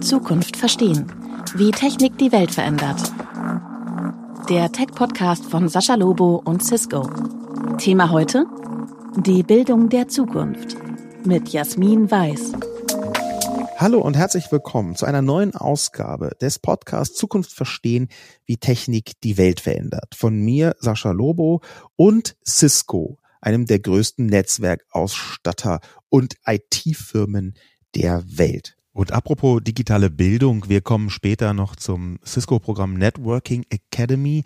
Zukunft verstehen. Wie Technik die Welt verändert. Der Tech-Podcast von Sascha Lobo und Cisco. Thema heute? Die Bildung der Zukunft. Mit Jasmin Weiß. Hallo und herzlich willkommen zu einer neuen Ausgabe des Podcasts Zukunft verstehen, wie Technik die Welt verändert. Von mir, Sascha Lobo und Cisco, einem der größten Netzwerkausstatter und IT-Firmen der Welt. Und apropos digitale Bildung, wir kommen später noch zum Cisco-Programm Networking Academy.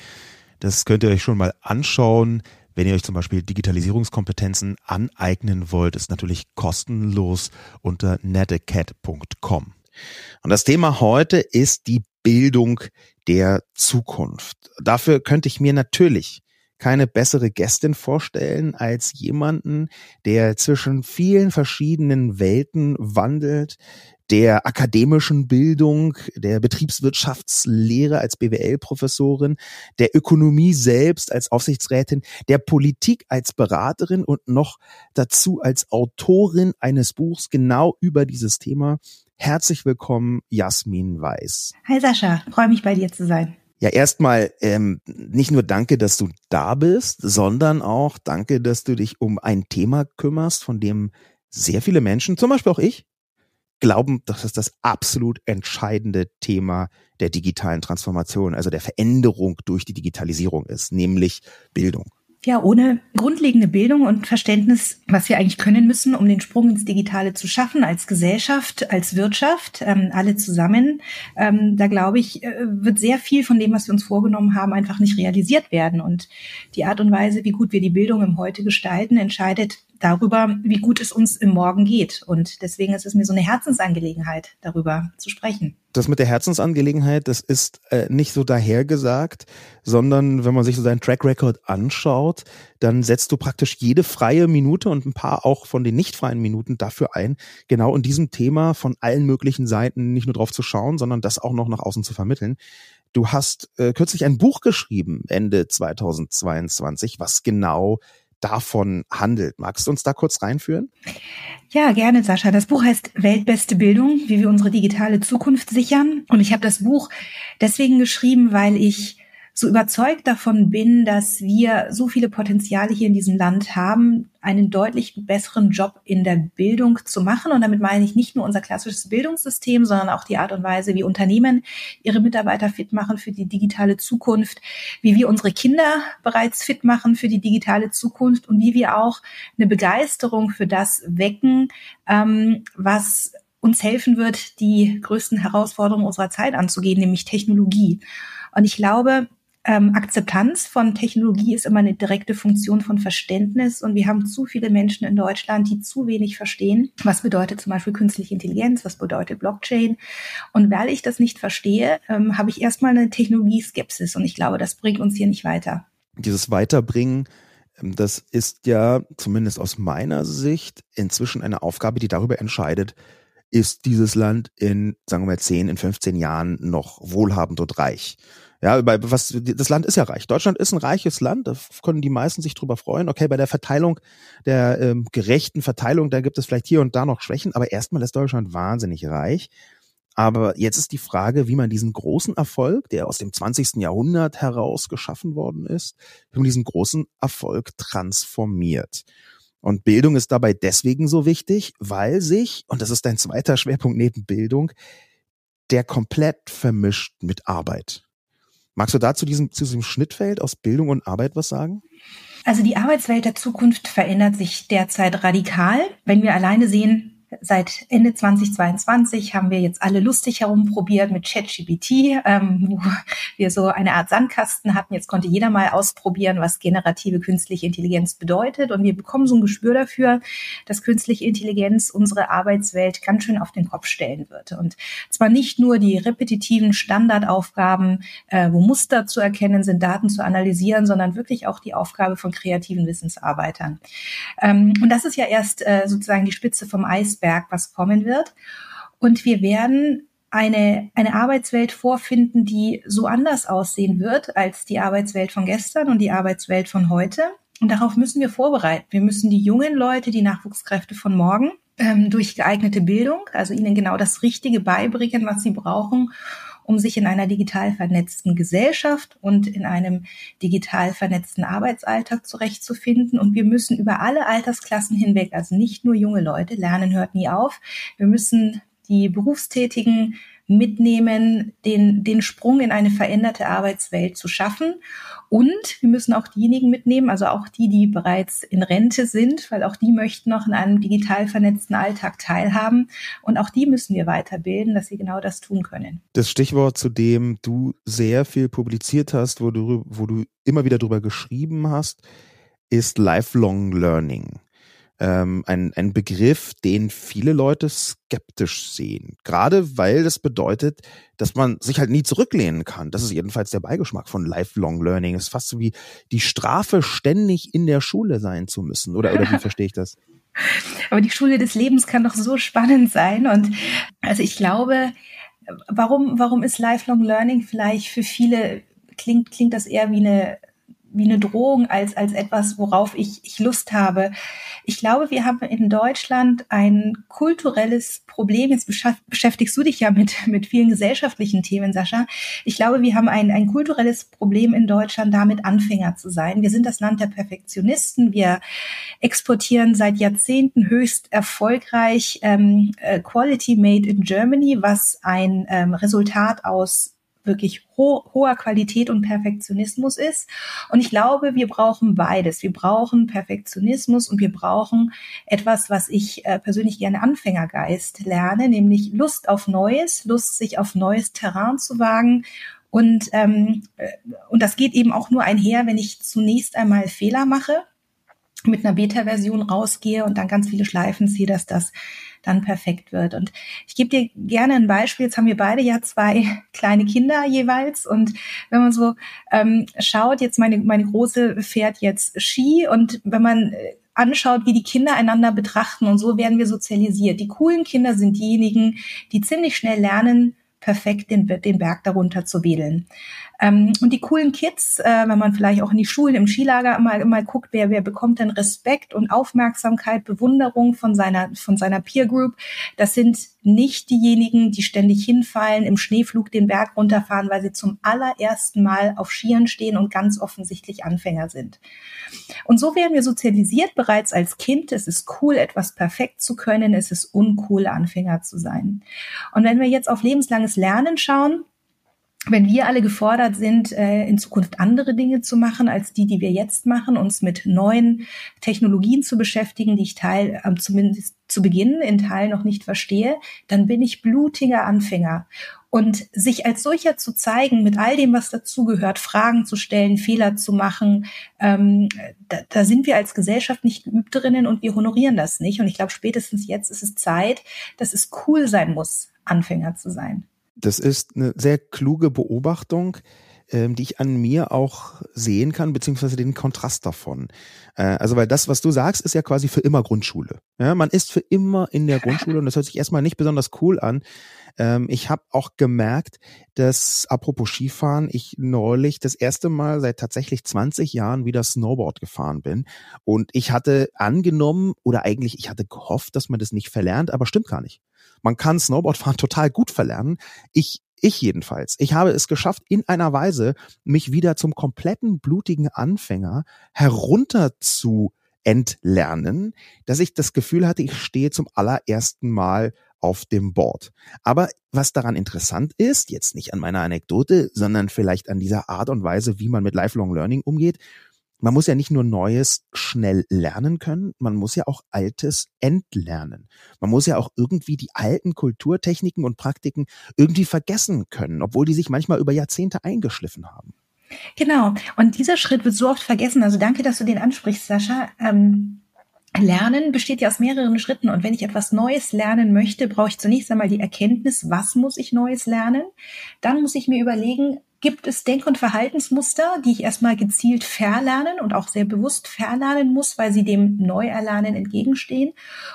Das könnt ihr euch schon mal anschauen. Wenn ihr euch zum Beispiel Digitalisierungskompetenzen aneignen wollt, ist natürlich kostenlos unter netacat.com. Und das Thema heute ist die Bildung der Zukunft. Dafür könnte ich mir natürlich keine bessere Gästin vorstellen als jemanden, der zwischen vielen verschiedenen Welten wandelt, der akademischen Bildung, der Betriebswirtschaftslehre als BWL-Professorin, der Ökonomie selbst als Aufsichtsrätin, der Politik als Beraterin und noch dazu als Autorin eines Buchs genau über dieses Thema. Herzlich willkommen, Jasmin Weiß. Hi Sascha, freue mich bei dir zu sein. Ja, erstmal ähm, nicht nur danke, dass du da bist, sondern auch danke, dass du dich um ein Thema kümmerst, von dem sehr viele Menschen, zum Beispiel auch ich, glauben, dass es das absolut entscheidende Thema der digitalen Transformation, also der Veränderung durch die Digitalisierung ist, nämlich Bildung. Ja, ohne grundlegende Bildung und Verständnis, was wir eigentlich können müssen, um den Sprung ins Digitale zu schaffen, als Gesellschaft, als Wirtschaft, ähm, alle zusammen, ähm, da glaube ich, äh, wird sehr viel von dem, was wir uns vorgenommen haben, einfach nicht realisiert werden. Und die Art und Weise, wie gut wir die Bildung im Heute gestalten, entscheidet darüber, wie gut es uns im Morgen geht. Und deswegen ist es mir so eine Herzensangelegenheit, darüber zu sprechen. Das mit der Herzensangelegenheit, das ist äh, nicht so dahergesagt, sondern wenn man sich so seinen Track Record anschaut, dann setzt du praktisch jede freie Minute und ein paar auch von den nicht freien Minuten dafür ein, genau in diesem Thema von allen möglichen Seiten nicht nur drauf zu schauen, sondern das auch noch nach außen zu vermitteln. Du hast äh, kürzlich ein Buch geschrieben, Ende 2022, was genau davon handelt. Magst du uns da kurz reinführen? Ja, gerne, Sascha. Das Buch heißt Weltbeste Bildung, wie wir unsere digitale Zukunft sichern. Und ich habe das Buch deswegen geschrieben, weil ich so überzeugt davon bin, dass wir so viele Potenziale hier in diesem Land haben, einen deutlich besseren Job in der Bildung zu machen. Und damit meine ich nicht nur unser klassisches Bildungssystem, sondern auch die Art und Weise, wie Unternehmen ihre Mitarbeiter fit machen für die digitale Zukunft, wie wir unsere Kinder bereits fit machen für die digitale Zukunft und wie wir auch eine Begeisterung für das wecken, ähm, was uns helfen wird, die größten Herausforderungen unserer Zeit anzugehen, nämlich Technologie. Und ich glaube, ähm, Akzeptanz von Technologie ist immer eine direkte Funktion von Verständnis und wir haben zu viele Menschen in Deutschland, die zu wenig verstehen. Was bedeutet zum Beispiel künstliche Intelligenz? Was bedeutet Blockchain? Und weil ich das nicht verstehe, ähm, habe ich erstmal eine Technologieskepsis und ich glaube, das bringt uns hier nicht weiter. Dieses Weiterbringen ähm, das ist ja zumindest aus meiner Sicht inzwischen eine Aufgabe, die darüber entscheidet, ist dieses Land in, sagen wir mal, 10, in 15 Jahren noch wohlhabend und reich. Ja, bei was das Land ist ja reich. Deutschland ist ein reiches Land, da können die meisten sich drüber freuen. Okay, bei der Verteilung der ähm, gerechten Verteilung, da gibt es vielleicht hier und da noch Schwächen, aber erstmal ist Deutschland wahnsinnig reich. Aber jetzt ist die Frage, wie man diesen großen Erfolg, der aus dem 20. Jahrhundert heraus geschaffen worden ist, wie man diesen großen Erfolg transformiert. Und Bildung ist dabei deswegen so wichtig, weil sich, und das ist dein zweiter Schwerpunkt neben Bildung, der komplett vermischt mit Arbeit. Magst du da zu diesem, zu diesem Schnittfeld aus Bildung und Arbeit was sagen? Also die Arbeitswelt der Zukunft verändert sich derzeit radikal. Wenn wir alleine sehen, Seit Ende 2022 haben wir jetzt alle lustig herumprobiert mit ChatGPT, ähm, wo wir so eine Art Sandkasten hatten. Jetzt konnte jeder mal ausprobieren, was generative künstliche Intelligenz bedeutet. Und wir bekommen so ein Gespür dafür, dass künstliche Intelligenz unsere Arbeitswelt ganz schön auf den Kopf stellen wird. Und zwar nicht nur die repetitiven Standardaufgaben, äh, wo Muster zu erkennen sind, Daten zu analysieren, sondern wirklich auch die Aufgabe von kreativen Wissensarbeitern. Ähm, und das ist ja erst äh, sozusagen die Spitze vom Eis Berg, was kommen wird. Und wir werden eine, eine Arbeitswelt vorfinden, die so anders aussehen wird als die Arbeitswelt von gestern und die Arbeitswelt von heute. Und darauf müssen wir vorbereiten. Wir müssen die jungen Leute, die Nachwuchskräfte von morgen, ähm, durch geeignete Bildung, also ihnen genau das Richtige beibringen, was sie brauchen, um sich in einer digital vernetzten Gesellschaft und in einem digital vernetzten Arbeitsalltag zurechtzufinden. Und wir müssen über alle Altersklassen hinweg, also nicht nur junge Leute, lernen hört nie auf. Wir müssen die Berufstätigen mitnehmen, den, den Sprung in eine veränderte Arbeitswelt zu schaffen. Und wir müssen auch diejenigen mitnehmen, also auch die, die bereits in Rente sind, weil auch die möchten noch in einem digital vernetzten Alltag teilhaben. Und auch die müssen wir weiterbilden, dass sie genau das tun können. Das Stichwort, zu dem du sehr viel publiziert hast, wo du, wo du immer wieder drüber geschrieben hast, ist Lifelong Learning ähm, ein, ein Begriff, den viele Leute skeptisch sehen. Gerade weil das bedeutet, dass man sich halt nie zurücklehnen kann. Das ist jedenfalls der Beigeschmack von Lifelong Learning. Es ist fast so wie die Strafe, ständig in der Schule sein zu müssen. Oder, oder wie verstehe ich das? Aber die Schule des Lebens kann doch so spannend sein. Und also ich glaube, warum, warum ist Lifelong Learning vielleicht für viele klingt, klingt das eher wie eine wie eine Drohung als, als etwas, worauf ich, ich Lust habe. Ich glaube, wir haben in Deutschland ein kulturelles Problem. Jetzt beschäftigst du dich ja mit, mit vielen gesellschaftlichen Themen, Sascha. Ich glaube, wir haben ein, ein kulturelles Problem in Deutschland, damit Anfänger zu sein. Wir sind das Land der Perfektionisten. Wir exportieren seit Jahrzehnten höchst erfolgreich ähm, äh, Quality Made in Germany, was ein ähm, Resultat aus wirklich ho hoher Qualität und Perfektionismus ist. Und ich glaube, wir brauchen beides. Wir brauchen Perfektionismus und wir brauchen etwas, was ich äh, persönlich gerne Anfängergeist lerne, nämlich Lust auf Neues, Lust, sich auf neues Terrain zu wagen. Und, ähm, äh, und das geht eben auch nur einher, wenn ich zunächst einmal Fehler mache, mit einer Beta-Version rausgehe und dann ganz viele Schleifen ziehe, dass das dann perfekt wird. Und ich gebe dir gerne ein Beispiel. Jetzt haben wir beide ja zwei kleine Kinder jeweils. Und wenn man so ähm, schaut, jetzt meine, meine Große fährt jetzt Ski und wenn man äh, anschaut, wie die Kinder einander betrachten und so werden wir sozialisiert. Die coolen Kinder sind diejenigen, die ziemlich schnell lernen, perfekt den, den Berg darunter zu wedeln. Ähm, und die coolen Kids, äh, wenn man vielleicht auch in die Schulen im Skilager mal, mal guckt, wer, wer bekommt denn Respekt und Aufmerksamkeit, Bewunderung von seiner, von seiner Peer Group, das sind nicht diejenigen, die ständig hinfallen, im Schneeflug den Berg runterfahren, weil sie zum allerersten Mal auf Skiern stehen und ganz offensichtlich Anfänger sind. Und so werden wir sozialisiert bereits als Kind. Es ist cool, etwas perfekt zu können. Es ist uncool, Anfänger zu sein. Und wenn wir jetzt auf lebenslanges Lernen schauen, wenn wir alle gefordert sind, äh, in Zukunft andere Dinge zu machen als die, die wir jetzt machen, uns mit neuen Technologien zu beschäftigen, die ich Teil ähm, zumindest zu Beginn in Teil noch nicht verstehe, dann bin ich blutiger Anfänger. Und sich als solcher zu zeigen, mit all dem, was dazugehört, Fragen zu stellen, Fehler zu machen, ähm, da, da sind wir als Gesellschaft nicht geübt drinnen und wir honorieren das nicht. Und ich glaube, spätestens jetzt ist es Zeit, dass es cool sein muss, Anfänger zu sein. Das ist eine sehr kluge Beobachtung, ähm, die ich an mir auch sehen kann, beziehungsweise den Kontrast davon. Äh, also, weil das, was du sagst, ist ja quasi für immer Grundschule. Ja, man ist für immer in der Grundschule und das hört sich erstmal nicht besonders cool an. Ähm, ich habe auch gemerkt, dass, apropos Skifahren, ich neulich das erste Mal seit tatsächlich 20 Jahren wieder Snowboard gefahren bin. Und ich hatte angenommen, oder eigentlich, ich hatte gehofft, dass man das nicht verlernt, aber stimmt gar nicht. Man kann Snowboardfahren total gut verlernen. Ich ich jedenfalls. Ich habe es geschafft, in einer Weise mich wieder zum kompletten blutigen Anfänger herunter zu entlernen, dass ich das Gefühl hatte, ich stehe zum allerersten Mal auf dem Board. Aber was daran interessant ist, jetzt nicht an meiner Anekdote, sondern vielleicht an dieser Art und Weise, wie man mit Lifelong Learning umgeht, man muss ja nicht nur Neues schnell lernen können, man muss ja auch Altes entlernen. Man muss ja auch irgendwie die alten Kulturtechniken und Praktiken irgendwie vergessen können, obwohl die sich manchmal über Jahrzehnte eingeschliffen haben. Genau. Und dieser Schritt wird so oft vergessen. Also danke, dass du den ansprichst, Sascha. Ähm Lernen besteht ja aus mehreren Schritten und wenn ich etwas Neues lernen möchte, brauche ich zunächst einmal die Erkenntnis, was muss ich Neues lernen. Dann muss ich mir überlegen, gibt es Denk- und Verhaltensmuster, die ich erstmal gezielt verlernen und auch sehr bewusst verlernen muss, weil sie dem Neuerlernen entgegenstehen.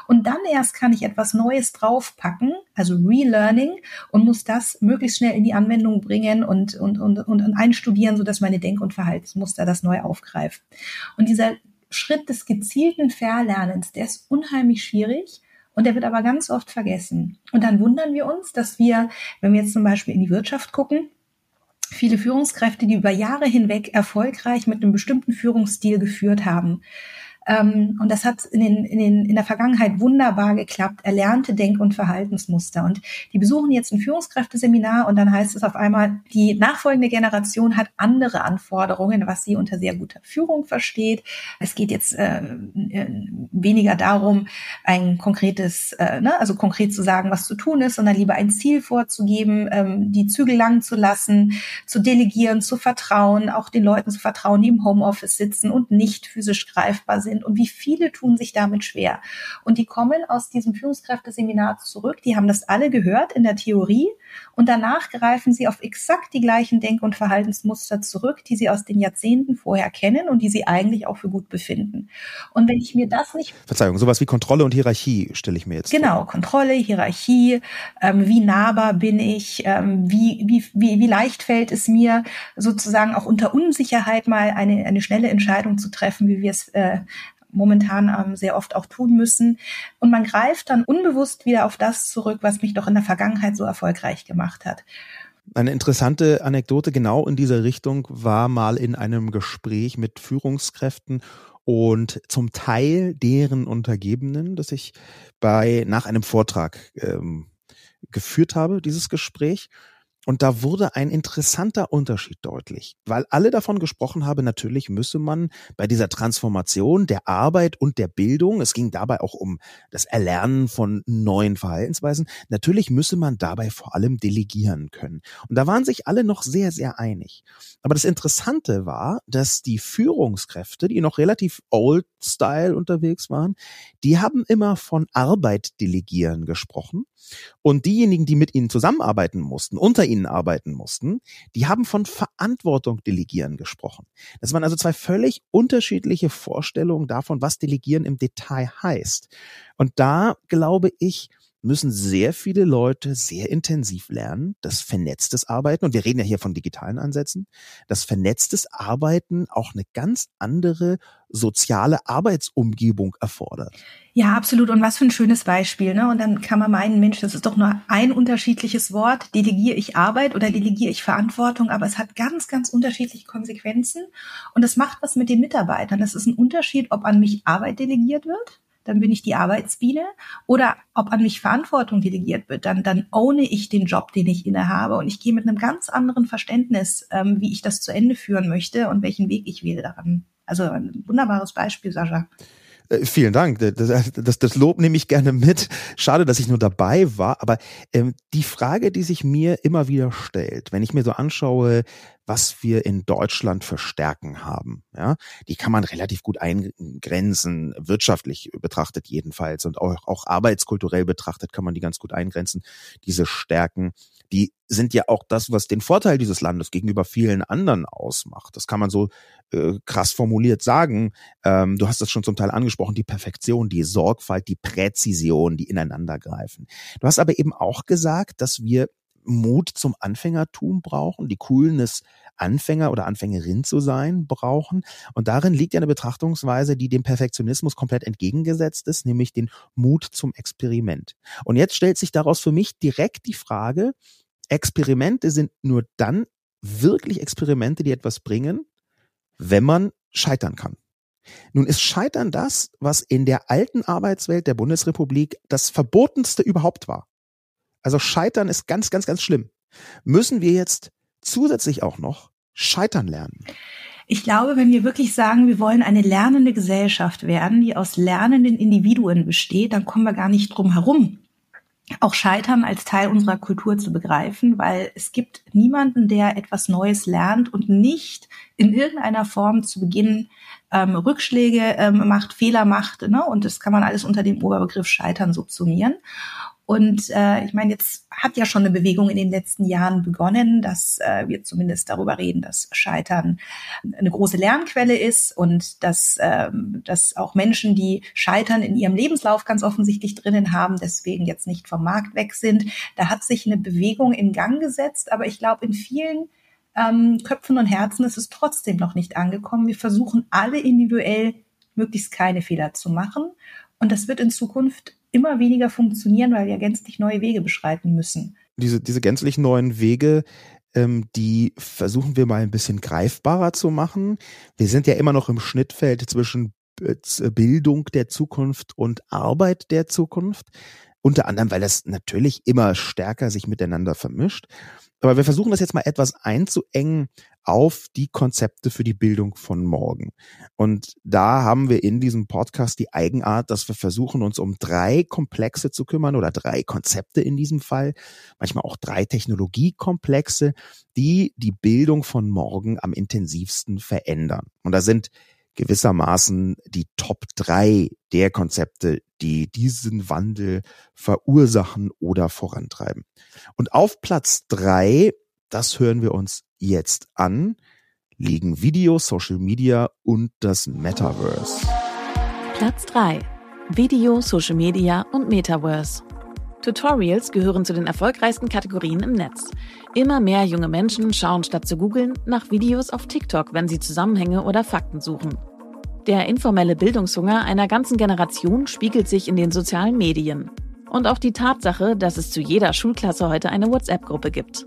Und dann erst kann ich etwas Neues draufpacken, also Relearning, und muss das möglichst schnell in die Anwendung bringen und, und, und, und einstudieren, sodass meine Denk- und Verhaltensmuster das neu aufgreifen. Und dieser Schritt des gezielten Verlernens, der ist unheimlich schwierig Und der wird aber ganz oft vergessen. Und dann wundern wir uns, dass wir, wenn wir jetzt zum Beispiel in die Wirtschaft gucken, viele Führungskräfte, die über Jahre hinweg erfolgreich mit einem bestimmten Führungsstil geführt haben, ähm, und das hat in, den, in, den, in der Vergangenheit wunderbar geklappt. Erlernte Denk- und Verhaltensmuster. Und die besuchen jetzt ein Führungskräfteseminar und dann heißt es auf einmal, die nachfolgende Generation hat andere Anforderungen, was sie unter sehr guter Führung versteht. Es geht jetzt äh, äh, weniger darum, ein konkretes, äh, ne, also konkret zu sagen, was zu tun ist, sondern lieber ein Ziel vorzugeben, ähm, die Zügel lang zu lassen, zu delegieren, zu vertrauen, auch den Leuten zu vertrauen, die im Homeoffice sitzen und nicht physisch greifbar sind sind und wie viele tun sich damit schwer. Und die kommen aus diesem Führungskräfteseminar zurück, die haben das alle gehört in der Theorie und danach greifen sie auf exakt die gleichen Denk- und Verhaltensmuster zurück, die sie aus den Jahrzehnten vorher kennen und die sie eigentlich auch für gut befinden. Und wenn ich mir das nicht... Verzeihung, sowas wie Kontrolle und Hierarchie stelle ich mir jetzt Genau, vor. Kontrolle, Hierarchie, ähm, wie nahbar bin ich, ähm, wie, wie, wie, wie leicht fällt es mir, sozusagen auch unter Unsicherheit mal eine, eine schnelle Entscheidung zu treffen, wie wir es äh, momentan ähm, sehr oft auch tun müssen. Und man greift dann unbewusst wieder auf das zurück, was mich doch in der Vergangenheit so erfolgreich gemacht hat. Eine interessante Anekdote genau in dieser Richtung war mal in einem Gespräch mit Führungskräften und zum Teil deren Untergebenen, das ich bei nach einem Vortrag ähm, geführt habe, dieses Gespräch. Und da wurde ein interessanter Unterschied deutlich, weil alle davon gesprochen haben, natürlich müsse man bei dieser Transformation der Arbeit und der Bildung, es ging dabei auch um das Erlernen von neuen Verhaltensweisen, natürlich müsse man dabei vor allem delegieren können. Und da waren sich alle noch sehr, sehr einig. Aber das Interessante war, dass die Führungskräfte, die noch relativ old style unterwegs waren, die haben immer von Arbeit delegieren gesprochen. Und diejenigen, die mit ihnen zusammenarbeiten mussten, unter ihnen arbeiten mussten, die haben von Verantwortung delegieren gesprochen. Das waren also zwei völlig unterschiedliche Vorstellungen davon, was delegieren im Detail heißt. Und da glaube ich, müssen sehr viele Leute sehr intensiv lernen, das vernetztes Arbeiten, und wir reden ja hier von digitalen Ansätzen, das vernetztes Arbeiten auch eine ganz andere soziale Arbeitsumgebung erfordert. Ja, absolut. Und was für ein schönes Beispiel. Ne? Und dann kann man meinen, Mensch, das ist doch nur ein unterschiedliches Wort. Delegiere ich Arbeit oder delegiere ich Verantwortung? Aber es hat ganz, ganz unterschiedliche Konsequenzen. Und es macht was mit den Mitarbeitern. Das ist ein Unterschied, ob an mich Arbeit delegiert wird dann bin ich die Arbeitsbiene. Oder ob an mich Verantwortung delegiert wird, dann, dann owne ich den Job, den ich innehabe. Und ich gehe mit einem ganz anderen Verständnis, ähm, wie ich das zu Ende führen möchte und welchen Weg ich wähle daran. Also ein wunderbares Beispiel, Sascha. Äh, vielen Dank. Das, das, das Lob nehme ich gerne mit. Schade, dass ich nur dabei war. Aber ähm, die Frage, die sich mir immer wieder stellt, wenn ich mir so anschaue, was wir in Deutschland für Stärken haben, ja, die kann man relativ gut eingrenzen, wirtschaftlich betrachtet jedenfalls und auch, auch arbeitskulturell betrachtet kann man die ganz gut eingrenzen. Diese Stärken, die sind ja auch das, was den Vorteil dieses Landes gegenüber vielen anderen ausmacht. Das kann man so äh, krass formuliert sagen. Ähm, du hast das schon zum Teil angesprochen, die Perfektion, die Sorgfalt, die Präzision, die ineinandergreifen. Du hast aber eben auch gesagt, dass wir Mut zum Anfängertum brauchen, die Coolness Anfänger oder Anfängerin zu sein brauchen. Und darin liegt ja eine Betrachtungsweise, die dem Perfektionismus komplett entgegengesetzt ist, nämlich den Mut zum Experiment. Und jetzt stellt sich daraus für mich direkt die Frage, Experimente sind nur dann wirklich Experimente, die etwas bringen, wenn man scheitern kann. Nun ist Scheitern das, was in der alten Arbeitswelt der Bundesrepublik das Verbotenste überhaupt war. Also Scheitern ist ganz, ganz, ganz schlimm. Müssen wir jetzt zusätzlich auch noch scheitern lernen? Ich glaube, wenn wir wirklich sagen, wir wollen eine lernende Gesellschaft werden, die aus lernenden Individuen besteht, dann kommen wir gar nicht drum herum, auch Scheitern als Teil unserer Kultur zu begreifen, weil es gibt niemanden, der etwas Neues lernt und nicht in irgendeiner Form zu Beginn ähm, Rückschläge ähm, macht, Fehler macht. Ne? Und das kann man alles unter dem Oberbegriff Scheitern subsumieren. Und äh, ich meine, jetzt hat ja schon eine Bewegung in den letzten Jahren begonnen, dass äh, wir zumindest darüber reden, dass Scheitern eine große Lernquelle ist und dass, äh, dass auch Menschen, die Scheitern in ihrem Lebenslauf ganz offensichtlich drinnen haben, deswegen jetzt nicht vom Markt weg sind. Da hat sich eine Bewegung in Gang gesetzt, aber ich glaube, in vielen ähm, Köpfen und Herzen ist es trotzdem noch nicht angekommen. Wir versuchen alle individuell möglichst keine Fehler zu machen. Und das wird in Zukunft immer weniger funktionieren, weil wir gänzlich neue Wege beschreiten müssen. Diese, diese gänzlich neuen Wege, ähm, die versuchen wir mal ein bisschen greifbarer zu machen. Wir sind ja immer noch im Schnittfeld zwischen äh, Bildung der Zukunft und Arbeit der Zukunft. Unter anderem, weil das natürlich immer stärker sich miteinander vermischt. Aber wir versuchen das jetzt mal etwas einzuengen auf die Konzepte für die Bildung von morgen. Und da haben wir in diesem Podcast die Eigenart, dass wir versuchen, uns um drei Komplexe zu kümmern oder drei Konzepte in diesem Fall, manchmal auch drei Technologiekomplexe, die die Bildung von morgen am intensivsten verändern. Und da sind gewissermaßen die Top drei der Konzepte, die diesen Wandel verursachen oder vorantreiben. Und auf Platz drei, das hören wir uns jetzt an, liegen Video, Social Media und das Metaverse. Platz drei: Video, Social Media und Metaverse. Tutorials gehören zu den erfolgreichsten Kategorien im Netz. Immer mehr junge Menschen schauen statt zu googeln nach Videos auf TikTok, wenn sie Zusammenhänge oder Fakten suchen. Der informelle Bildungshunger einer ganzen Generation spiegelt sich in den sozialen Medien. Und auch die Tatsache, dass es zu jeder Schulklasse heute eine WhatsApp-Gruppe gibt.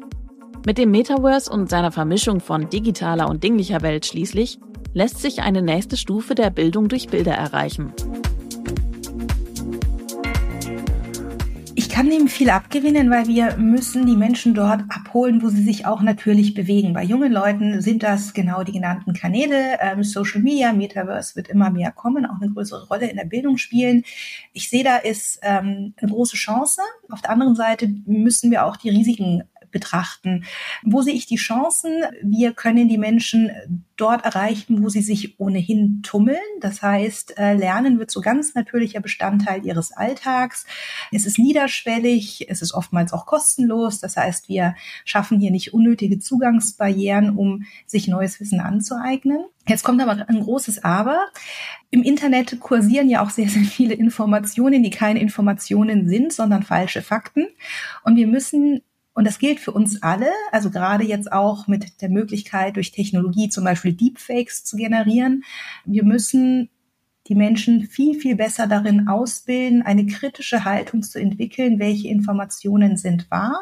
Mit dem Metaverse und seiner Vermischung von digitaler und dinglicher Welt schließlich lässt sich eine nächste Stufe der Bildung durch Bilder erreichen. Kann dem viel abgewinnen, weil wir müssen die Menschen dort abholen, wo sie sich auch natürlich bewegen. Bei jungen Leuten sind das genau die genannten Kanäle. Ähm, Social Media, Metaverse wird immer mehr kommen, auch eine größere Rolle in der Bildung spielen. Ich sehe, da ist ähm, eine große Chance. Auf der anderen Seite müssen wir auch die Risiken betrachten. Wo sehe ich die Chancen? Wir können die Menschen dort erreichen, wo sie sich ohnehin tummeln. Das heißt, äh, Lernen wird so ganz natürlicher Bestandteil ihres Alltags. Es ist niederschwellig, es ist oftmals auch kostenlos. Das heißt, wir schaffen hier nicht unnötige Zugangsbarrieren, um sich neues Wissen anzueignen. Jetzt kommt aber ein großes Aber. Im Internet kursieren ja auch sehr, sehr viele Informationen, die keine Informationen sind, sondern falsche Fakten. Und wir müssen und das gilt für uns alle, also gerade jetzt auch mit der Möglichkeit, durch Technologie zum Beispiel Deepfakes zu generieren. Wir müssen die Menschen viel, viel besser darin ausbilden, eine kritische Haltung zu entwickeln, welche Informationen sind wahr,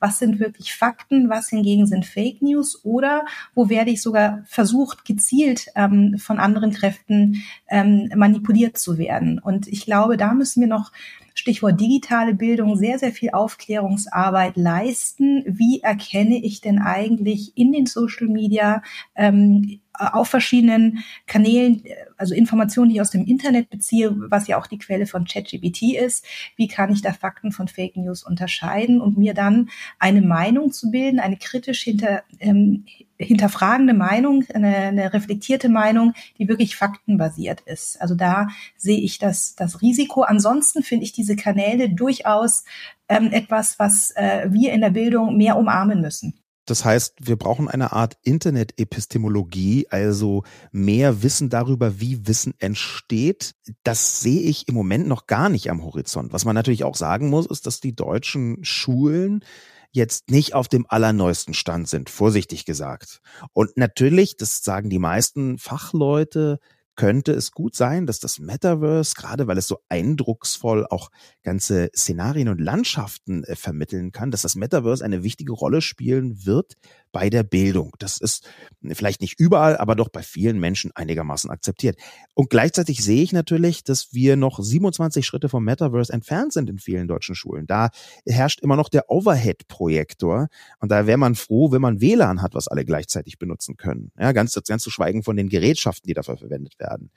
was sind wirklich Fakten, was hingegen sind Fake News oder wo werde ich sogar versucht, gezielt ähm, von anderen Kräften ähm, manipuliert zu werden. Und ich glaube, da müssen wir noch Stichwort digitale Bildung, sehr, sehr viel Aufklärungsarbeit leisten. Wie erkenne ich denn eigentlich in den Social Media ähm, auf verschiedenen Kanälen, also Informationen, die ich aus dem Internet beziehe, was ja auch die Quelle von ChatGPT ist, wie kann ich da Fakten von Fake News unterscheiden und mir dann eine Meinung zu bilden, eine kritisch hinter, ähm, hinterfragende Meinung, eine, eine reflektierte Meinung, die wirklich faktenbasiert ist. Also da sehe ich das, das Risiko. Ansonsten finde ich diese Kanäle durchaus ähm, etwas, was äh, wir in der Bildung mehr umarmen müssen. Das heißt, wir brauchen eine Art Internet-Epistemologie, also mehr Wissen darüber, wie Wissen entsteht. Das sehe ich im Moment noch gar nicht am Horizont. Was man natürlich auch sagen muss, ist, dass die deutschen Schulen jetzt nicht auf dem allerneuesten Stand sind, vorsichtig gesagt. Und natürlich, das sagen die meisten Fachleute, könnte es gut sein, dass das Metaverse, gerade weil es so eindrucksvoll auch ganze Szenarien und Landschaften äh, vermitteln kann, dass das Metaverse eine wichtige Rolle spielen wird bei der Bildung. Das ist vielleicht nicht überall, aber doch bei vielen Menschen einigermaßen akzeptiert. Und gleichzeitig sehe ich natürlich, dass wir noch 27 Schritte vom Metaverse entfernt sind in vielen deutschen Schulen. Da herrscht immer noch der Overhead-Projektor und da wäre man froh, wenn man WLAN hat, was alle gleichzeitig benutzen können. Ja, ganz, ganz zu schweigen von den Gerätschaften, die dafür verwendet werden.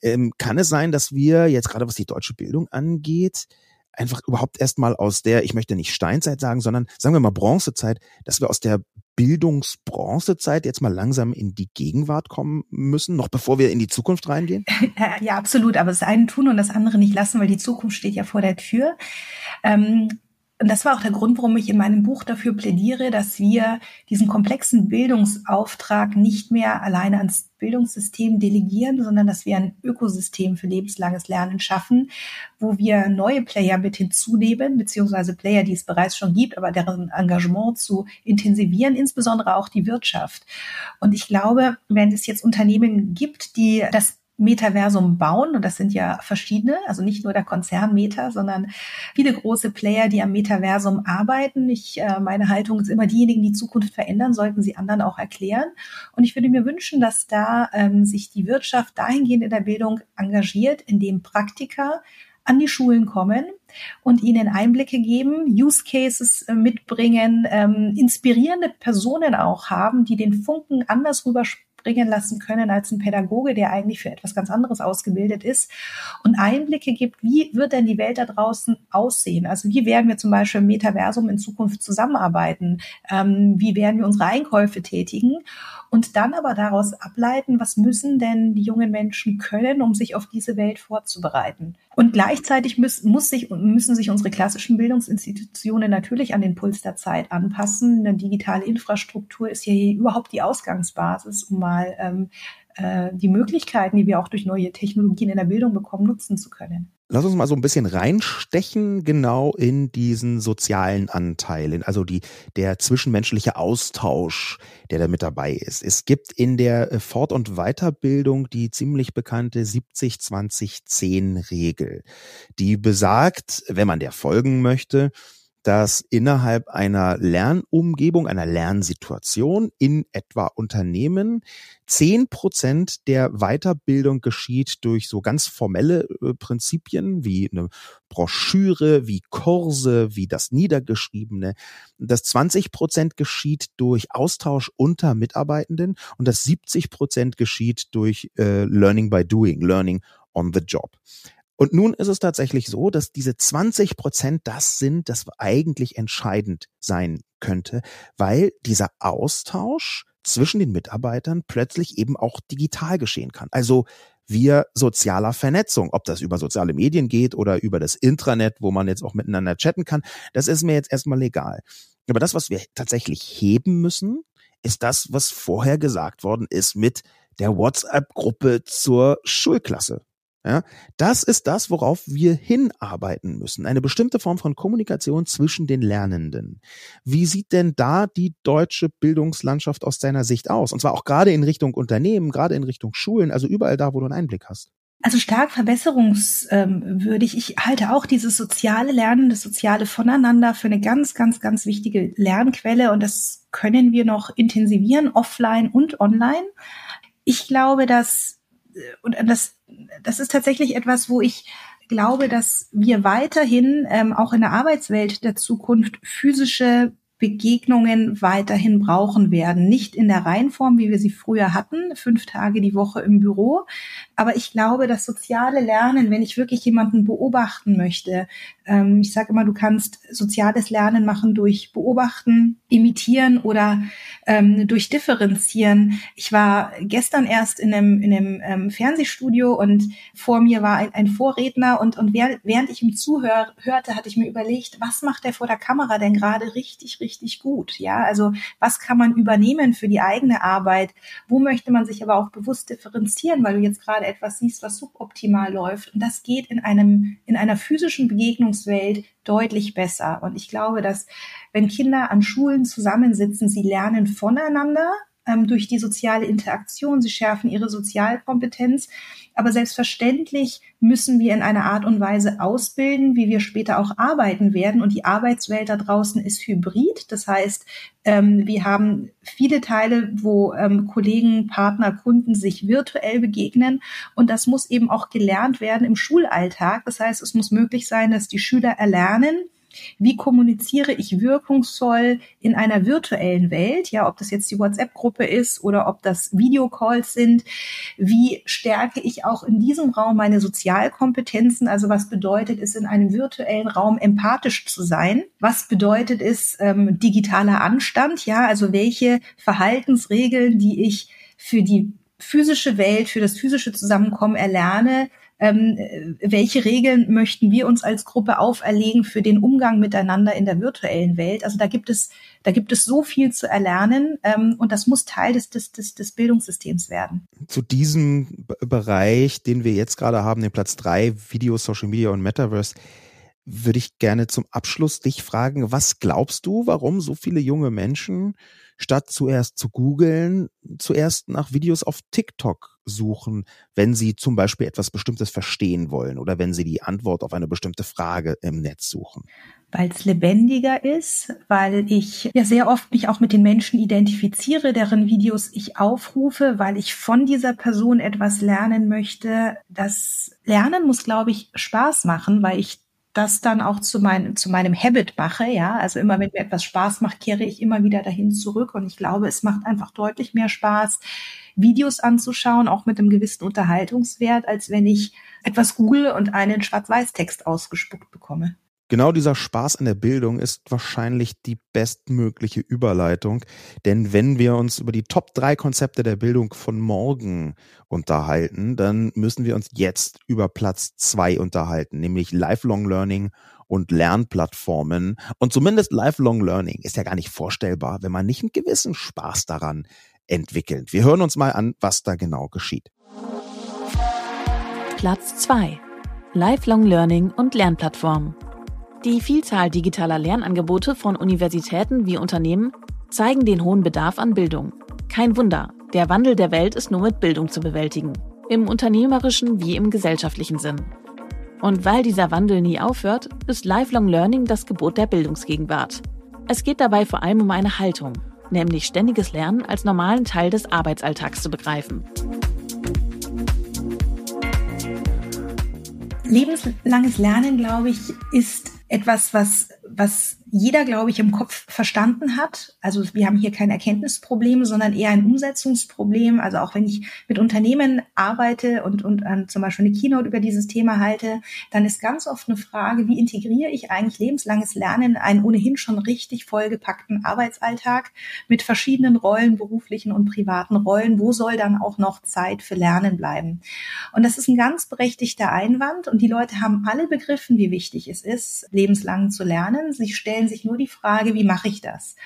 Ähm, kann es sein, dass wir jetzt gerade was die deutsche Bildung angeht, einfach überhaupt erstmal aus der, ich möchte nicht Steinzeit sagen, sondern sagen wir mal Bronzezeit, dass wir aus der Bildungsbronzezeit jetzt mal langsam in die Gegenwart kommen müssen, noch bevor wir in die Zukunft reingehen? Ja, absolut. Aber das eine tun und das andere nicht lassen, weil die Zukunft steht ja vor der Tür. Ähm, und das war auch der Grund, warum ich in meinem Buch dafür plädiere, dass wir diesen komplexen Bildungsauftrag nicht mehr alleine ans Bildungssystem delegieren, sondern dass wir ein Ökosystem für lebenslanges Lernen schaffen, wo wir neue Player mit hinzunehmen, beziehungsweise Player, die es bereits schon gibt, aber deren Engagement zu intensivieren, insbesondere auch die Wirtschaft. Und ich glaube, wenn es jetzt Unternehmen gibt, die das Metaversum bauen. Und das sind ja verschiedene, also nicht nur der Konzern Meta, sondern viele große Player, die am Metaversum arbeiten. Ich, äh, meine Haltung ist immer, diejenigen, die Zukunft verändern, sollten sie anderen auch erklären. Und ich würde mir wünschen, dass da ähm, sich die Wirtschaft dahingehend in der Bildung engagiert, indem Praktika an die Schulen kommen und ihnen Einblicke geben, Use Cases äh, mitbringen, ähm, inspirierende Personen auch haben, die den Funken anders rüberspringen bringen lassen können als ein Pädagoge, der eigentlich für etwas ganz anderes ausgebildet ist und Einblicke gibt, wie wird denn die Welt da draußen aussehen? Also wie werden wir zum Beispiel im Metaversum in Zukunft zusammenarbeiten? Ähm, wie werden wir unsere Einkäufe tätigen? Und dann aber daraus ableiten, was müssen denn die jungen Menschen können, um sich auf diese Welt vorzubereiten? Und gleichzeitig muss, muss sich, müssen sich unsere klassischen Bildungsinstitutionen natürlich an den Puls der Zeit anpassen. Eine digitale Infrastruktur ist ja überhaupt die Ausgangsbasis, um mal ähm, äh, die Möglichkeiten, die wir auch durch neue Technologien in der Bildung bekommen, nutzen zu können. Lass uns mal so ein bisschen reinstechen, genau in diesen sozialen Anteil, also die, der zwischenmenschliche Austausch, der da mit dabei ist. Es gibt in der äh, Fort- und Weiterbildung die ziemlich bekannte 70-20-10-Regel, die besagt, wenn man der folgen möchte, dass innerhalb einer Lernumgebung, einer Lernsituation in etwa Unternehmen zehn Prozent der Weiterbildung geschieht durch so ganz formelle äh, Prinzipien wie eine Broschüre, wie Kurse, wie das Niedergeschriebene. Das 20 Prozent geschieht durch Austausch unter Mitarbeitenden und das 70 Prozent geschieht durch äh, Learning by Doing, Learning on the Job. Und nun ist es tatsächlich so, dass diese 20 Prozent das sind, das eigentlich entscheidend sein könnte, weil dieser Austausch zwischen den Mitarbeitern plötzlich eben auch digital geschehen kann. Also via sozialer Vernetzung, ob das über soziale Medien geht oder über das Intranet, wo man jetzt auch miteinander chatten kann, das ist mir jetzt erstmal legal. Aber das, was wir tatsächlich heben müssen, ist das, was vorher gesagt worden ist mit der WhatsApp-Gruppe zur Schulklasse. Ja, das ist das, worauf wir hinarbeiten müssen. Eine bestimmte Form von Kommunikation zwischen den Lernenden. Wie sieht denn da die deutsche Bildungslandschaft aus deiner Sicht aus? Und zwar auch gerade in Richtung Unternehmen, gerade in Richtung Schulen, also überall da, wo du einen Einblick hast. Also stark verbesserungswürdig. Ich halte auch dieses soziale Lernen, das soziale Voneinander für eine ganz, ganz, ganz wichtige Lernquelle und das können wir noch intensivieren, offline und online. Ich glaube, dass, und das das ist tatsächlich etwas, wo ich glaube, dass wir weiterhin ähm, auch in der Arbeitswelt der Zukunft physische Begegnungen weiterhin brauchen werden. Nicht in der Reihenform, wie wir sie früher hatten, fünf Tage die Woche im Büro. Aber ich glaube, das soziale Lernen, wenn ich wirklich jemanden beobachten möchte, ähm, ich sage immer, du kannst soziales Lernen machen durch Beobachten, imitieren oder ähm, durch Differenzieren. Ich war gestern erst in einem, in einem ähm, Fernsehstudio und vor mir war ein, ein Vorredner und, und während ich ihm zuhörte, hatte ich mir überlegt, was macht der vor der Kamera denn gerade richtig, richtig gut? Ja, also was kann man übernehmen für die eigene Arbeit? Wo möchte man sich aber auch bewusst differenzieren, weil du jetzt gerade etwas siehst, was suboptimal läuft? Und das geht in einem, in einer physischen Begegnungswelt deutlich besser. Und ich glaube, dass wenn Kinder an Schulen zusammensitzen, sie lernen voneinander ähm, durch die soziale Interaktion, sie schärfen ihre Sozialkompetenz. Aber selbstverständlich müssen wir in einer Art und Weise ausbilden, wie wir später auch arbeiten werden. Und die Arbeitswelt da draußen ist hybrid. Das heißt, ähm, wir haben viele Teile, wo ähm, Kollegen, Partner, Kunden sich virtuell begegnen. Und das muss eben auch gelernt werden im Schulalltag. Das heißt, es muss möglich sein, dass die Schüler erlernen, wie kommuniziere ich wirkungsvoll in einer virtuellen Welt? Ja, ob das jetzt die WhatsApp-Gruppe ist oder ob das Videocalls sind. Wie stärke ich auch in diesem Raum meine Sozialkompetenzen? Also was bedeutet es, in einem virtuellen Raum empathisch zu sein? Was bedeutet es, ähm, digitaler Anstand? Ja, also welche Verhaltensregeln, die ich für die physische Welt, für das physische Zusammenkommen erlerne, ähm, welche Regeln möchten wir uns als Gruppe auferlegen für den Umgang miteinander in der virtuellen Welt. Also da gibt es, da gibt es so viel zu erlernen ähm, und das muss Teil des, des, des, des Bildungssystems werden. Zu diesem Bereich, den wir jetzt gerade haben, den Platz drei, Video, Social Media und Metaverse, würde ich gerne zum Abschluss dich fragen, was glaubst du, warum so viele junge Menschen statt zuerst zu googeln, zuerst nach Videos auf TikTok suchen, wenn sie zum Beispiel etwas Bestimmtes verstehen wollen oder wenn sie die Antwort auf eine bestimmte Frage im Netz suchen? Weil es lebendiger ist, weil ich ja sehr oft mich auch mit den Menschen identifiziere, deren Videos ich aufrufe, weil ich von dieser Person etwas lernen möchte. Das Lernen muss, glaube ich, Spaß machen, weil ich das dann auch zu, mein, zu meinem Habit mache, ja. Also immer, wenn mir etwas Spaß macht, kehre ich immer wieder dahin zurück. Und ich glaube, es macht einfach deutlich mehr Spaß, Videos anzuschauen, auch mit einem gewissen Unterhaltungswert, als wenn ich etwas google und einen Schwarz-Weiß-Text ausgespuckt bekomme. Genau dieser Spaß an der Bildung ist wahrscheinlich die bestmögliche Überleitung, denn wenn wir uns über die Top drei Konzepte der Bildung von morgen unterhalten, dann müssen wir uns jetzt über Platz zwei unterhalten, nämlich Lifelong Learning und Lernplattformen. Und zumindest Lifelong Learning ist ja gar nicht vorstellbar, wenn man nicht einen gewissen Spaß daran entwickelt. Wir hören uns mal an, was da genau geschieht. Platz zwei: Lifelong Learning und Lernplattformen. Die Vielzahl digitaler Lernangebote von Universitäten wie Unternehmen zeigen den hohen Bedarf an Bildung. Kein Wunder, der Wandel der Welt ist nur mit Bildung zu bewältigen, im unternehmerischen wie im gesellschaftlichen Sinn. Und weil dieser Wandel nie aufhört, ist Lifelong Learning das Gebot der Bildungsgegenwart. Es geht dabei vor allem um eine Haltung, nämlich ständiges Lernen als normalen Teil des Arbeitsalltags zu begreifen. Lebenslanges Lernen, glaube ich, ist etwas, was, was jeder, glaube ich, im Kopf verstanden hat. Also wir haben hier kein Erkenntnisproblem, sondern eher ein Umsetzungsproblem. Also auch wenn ich mit Unternehmen arbeite und, und an zum Beispiel eine Keynote über dieses Thema halte, dann ist ganz oft eine Frage, wie integriere ich eigentlich lebenslanges Lernen in einen ohnehin schon richtig vollgepackten Arbeitsalltag mit verschiedenen Rollen, beruflichen und privaten Rollen. Wo soll dann auch noch Zeit für Lernen bleiben? Und das ist ein ganz berechtigter Einwand und die Leute haben alle begriffen, wie wichtig es ist, lebenslang zu lernen. Sie stellen stellen sich nur die Frage, wie mache ich das?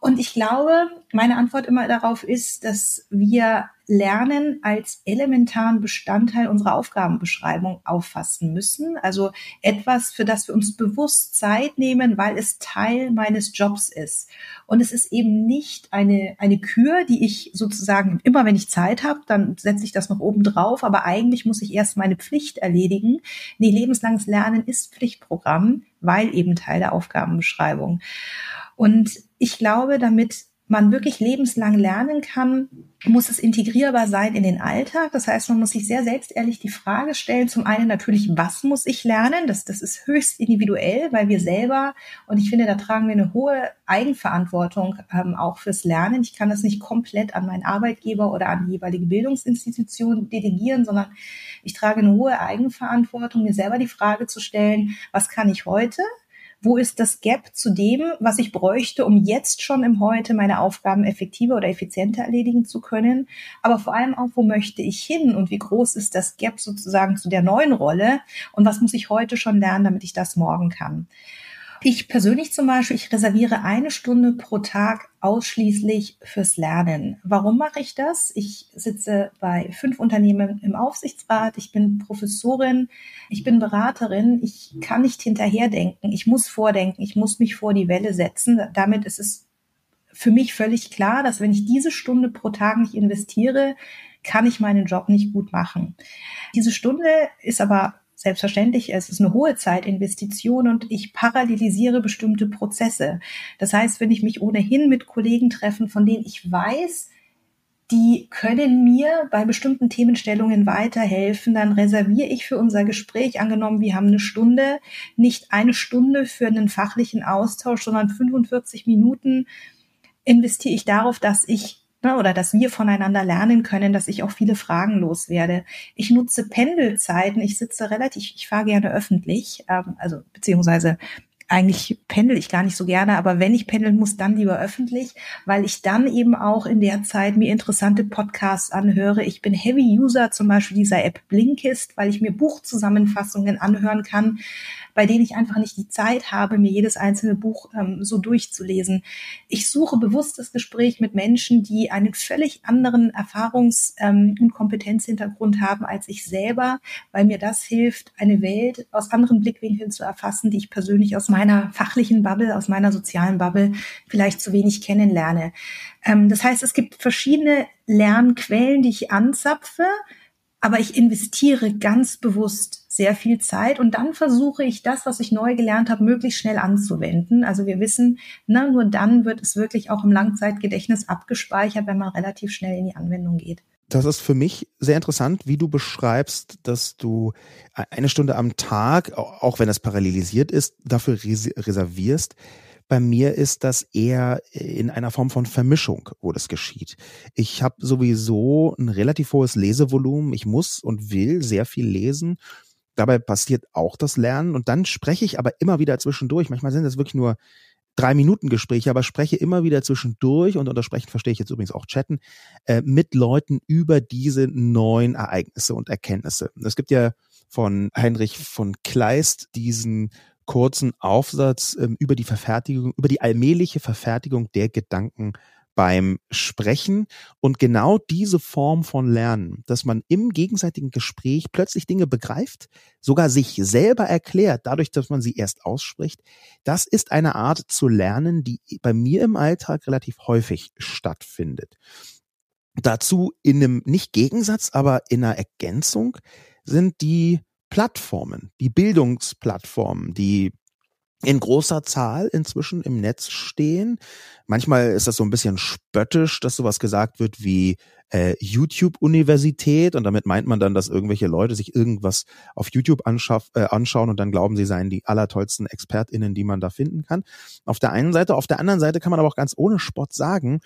Und ich glaube, meine Antwort immer darauf ist, dass wir Lernen als elementaren Bestandteil unserer Aufgabenbeschreibung auffassen müssen. Also etwas, für das wir uns bewusst Zeit nehmen, weil es Teil meines Jobs ist. Und es ist eben nicht eine, eine Kür, die ich sozusagen immer, wenn ich Zeit habe, dann setze ich das noch oben drauf. Aber eigentlich muss ich erst meine Pflicht erledigen. Nee, lebenslanges Lernen ist Pflichtprogramm, weil eben Teil der Aufgabenbeschreibung. Und ich glaube, damit man wirklich lebenslang lernen kann, muss es integrierbar sein in den Alltag. Das heißt, man muss sich sehr selbstehrlich die Frage stellen, zum einen natürlich, was muss ich lernen? Das, das ist höchst individuell, weil wir selber, und ich finde, da tragen wir eine hohe Eigenverantwortung ähm, auch fürs Lernen. Ich kann das nicht komplett an meinen Arbeitgeber oder an die jeweilige Bildungsinstitution delegieren, sondern ich trage eine hohe Eigenverantwortung, mir selber die Frage zu stellen, was kann ich heute? Wo ist das Gap zu dem, was ich bräuchte, um jetzt schon im Heute meine Aufgaben effektiver oder effizienter erledigen zu können? Aber vor allem auch, wo möchte ich hin und wie groß ist das Gap sozusagen zu der neuen Rolle? Und was muss ich heute schon lernen, damit ich das morgen kann? Ich persönlich zum Beispiel, ich reserviere eine Stunde pro Tag ausschließlich fürs Lernen. Warum mache ich das? Ich sitze bei fünf Unternehmen im Aufsichtsrat, ich bin Professorin, ich bin Beraterin, ich kann nicht hinterherdenken, ich muss vordenken, ich muss mich vor die Welle setzen. Damit ist es für mich völlig klar, dass wenn ich diese Stunde pro Tag nicht investiere, kann ich meinen Job nicht gut machen. Diese Stunde ist aber Selbstverständlich, es ist eine hohe Zeitinvestition und ich parallelisiere bestimmte Prozesse. Das heißt, wenn ich mich ohnehin mit Kollegen treffen, von denen ich weiß, die können mir bei bestimmten Themenstellungen weiterhelfen, dann reserviere ich für unser Gespräch, angenommen, wir haben eine Stunde, nicht eine Stunde für einen fachlichen Austausch, sondern 45 Minuten investiere ich darauf, dass ich oder dass wir voneinander lernen können, dass ich auch viele Fragen loswerde. Ich nutze Pendelzeiten. Ich sitze relativ, ich fahre gerne öffentlich, ähm, also beziehungsweise eigentlich pendel ich gar nicht so gerne, aber wenn ich pendeln muss, dann lieber öffentlich, weil ich dann eben auch in der Zeit mir interessante Podcasts anhöre. Ich bin Heavy User zum Beispiel dieser App Blinkist, weil ich mir Buchzusammenfassungen anhören kann bei denen ich einfach nicht die Zeit habe, mir jedes einzelne Buch ähm, so durchzulesen. Ich suche bewusst das Gespräch mit Menschen, die einen völlig anderen Erfahrungs- ähm, und Kompetenzhintergrund haben als ich selber, weil mir das hilft, eine Welt aus anderen Blickwinkeln zu erfassen, die ich persönlich aus meiner fachlichen Bubble, aus meiner sozialen Bubble vielleicht zu wenig kennenlerne. Ähm, das heißt, es gibt verschiedene Lernquellen, die ich anzapfe, aber ich investiere ganz bewusst sehr viel Zeit und dann versuche ich das, was ich neu gelernt habe, möglichst schnell anzuwenden. Also wir wissen, na, nur dann wird es wirklich auch im Langzeitgedächtnis abgespeichert, wenn man relativ schnell in die Anwendung geht. Das ist für mich sehr interessant, wie du beschreibst, dass du eine Stunde am Tag, auch wenn es parallelisiert ist, dafür reservierst. Bei mir ist das eher in einer Form von Vermischung, wo das geschieht. Ich habe sowieso ein relativ hohes Lesevolumen. Ich muss und will sehr viel lesen Dabei passiert auch das Lernen und dann spreche ich aber immer wieder zwischendurch. Manchmal sind das wirklich nur drei Minuten Gespräche, aber spreche immer wieder zwischendurch und unter Sprechen verstehe ich jetzt übrigens auch Chatten äh, mit Leuten über diese neuen Ereignisse und Erkenntnisse. Es gibt ja von Heinrich von Kleist diesen kurzen Aufsatz ähm, über die Verfertigung, über die allmähliche Verfertigung der Gedanken beim Sprechen und genau diese Form von Lernen, dass man im gegenseitigen Gespräch plötzlich Dinge begreift, sogar sich selber erklärt, dadurch, dass man sie erst ausspricht, das ist eine Art zu lernen, die bei mir im Alltag relativ häufig stattfindet. Dazu in einem nicht Gegensatz, aber in einer Ergänzung sind die Plattformen, die Bildungsplattformen, die in großer Zahl inzwischen im Netz stehen. Manchmal ist das so ein bisschen spöttisch, dass sowas gesagt wird wie äh, YouTube-Universität und damit meint man dann, dass irgendwelche Leute sich irgendwas auf YouTube anschaff, äh, anschauen und dann glauben, sie seien die allertollsten ExpertInnen, die man da finden kann. Auf der einen Seite, auf der anderen Seite kann man aber auch ganz ohne Spott sagen,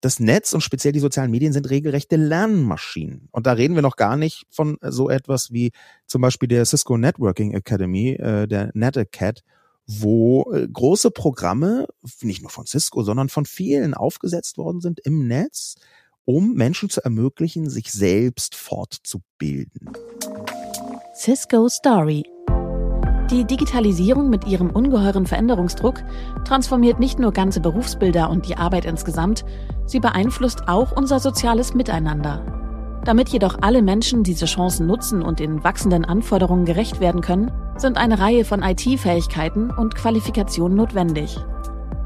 das Netz und speziell die sozialen Medien sind regelrechte Lernmaschinen. Und da reden wir noch gar nicht von so etwas wie zum Beispiel der Cisco Networking Academy, äh, der NetAcad wo äh, große Programme, nicht nur von Cisco, sondern von vielen aufgesetzt worden sind im Netz, um Menschen zu ermöglichen, sich selbst fortzubilden. Cisco Story. Die Digitalisierung mit ihrem ungeheuren Veränderungsdruck transformiert nicht nur ganze Berufsbilder und die Arbeit insgesamt, sie beeinflusst auch unser soziales Miteinander. Damit jedoch alle Menschen diese Chancen nutzen und den wachsenden Anforderungen gerecht werden können, sind eine Reihe von IT-Fähigkeiten und Qualifikationen notwendig.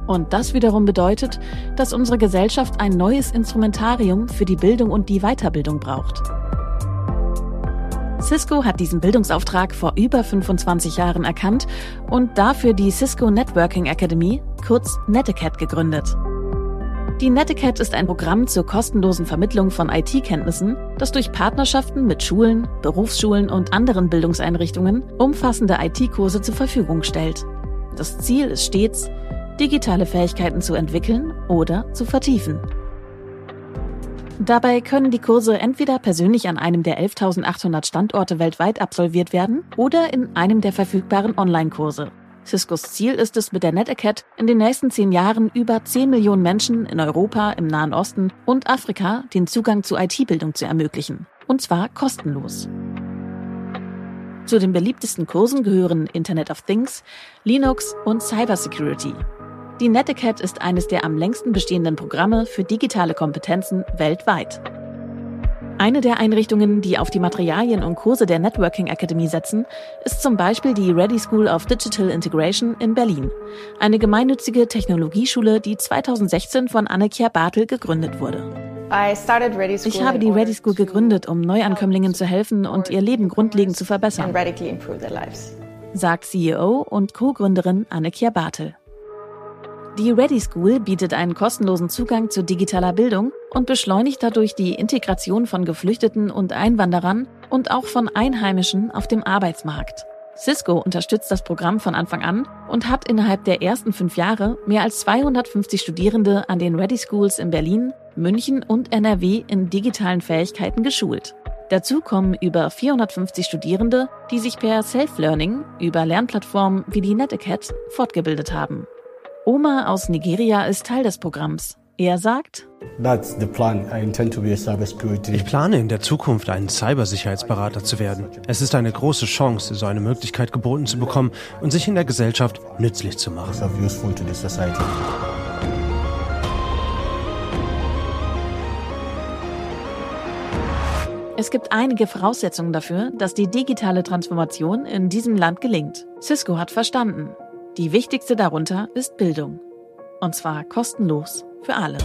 Und das wiederum bedeutet, dass unsere Gesellschaft ein neues Instrumentarium für die Bildung und die Weiterbildung braucht. Cisco hat diesen Bildungsauftrag vor über 25 Jahren erkannt und dafür die Cisco Networking Academy, kurz Netacad, gegründet. Die Netiquette ist ein Programm zur kostenlosen Vermittlung von IT-Kenntnissen, das durch Partnerschaften mit Schulen, Berufsschulen und anderen Bildungseinrichtungen umfassende IT-Kurse zur Verfügung stellt. Das Ziel ist stets, digitale Fähigkeiten zu entwickeln oder zu vertiefen. Dabei können die Kurse entweder persönlich an einem der 11.800 Standorte weltweit absolviert werden oder in einem der verfügbaren Online-Kurse. Ciscos Ziel ist es mit der NetAcad in den nächsten zehn Jahren über 10 Millionen Menschen in Europa, im Nahen Osten und Afrika den Zugang zu IT-Bildung zu ermöglichen. Und zwar kostenlos. Zu den beliebtesten Kursen gehören Internet of Things, Linux und Cybersecurity. Die NetAcad ist eines der am längsten bestehenden Programme für digitale Kompetenzen weltweit. Eine der Einrichtungen, die auf die Materialien und Kurse der Networking Academy setzen, ist zum Beispiel die Ready School of Digital Integration in Berlin, eine gemeinnützige Technologieschule, die 2016 von Annekia Bartel gegründet wurde. Ich habe die Ready School gegründet, um Neuankömmlingen zu helfen und ihr Leben grundlegend zu verbessern, sagt CEO und Co-Gründerin Annekia Bartel. Die Ready School bietet einen kostenlosen Zugang zu digitaler Bildung und beschleunigt dadurch die Integration von Geflüchteten und Einwanderern und auch von Einheimischen auf dem Arbeitsmarkt. Cisco unterstützt das Programm von Anfang an und hat innerhalb der ersten fünf Jahre mehr als 250 Studierende an den Ready Schools in Berlin, München und NRW in digitalen Fähigkeiten geschult. Dazu kommen über 450 Studierende, die sich per Self-Learning über Lernplattformen wie die NetAcad fortgebildet haben. Oma aus Nigeria ist Teil des Programms. Er sagt, ich plane in der Zukunft ein Cybersicherheitsberater zu werden. Es ist eine große Chance, so eine Möglichkeit geboten zu bekommen und sich in der Gesellschaft nützlich zu machen. Es gibt einige Voraussetzungen dafür, dass die digitale Transformation in diesem Land gelingt. Cisco hat verstanden. Die wichtigste darunter ist Bildung. Und zwar kostenlos für alle.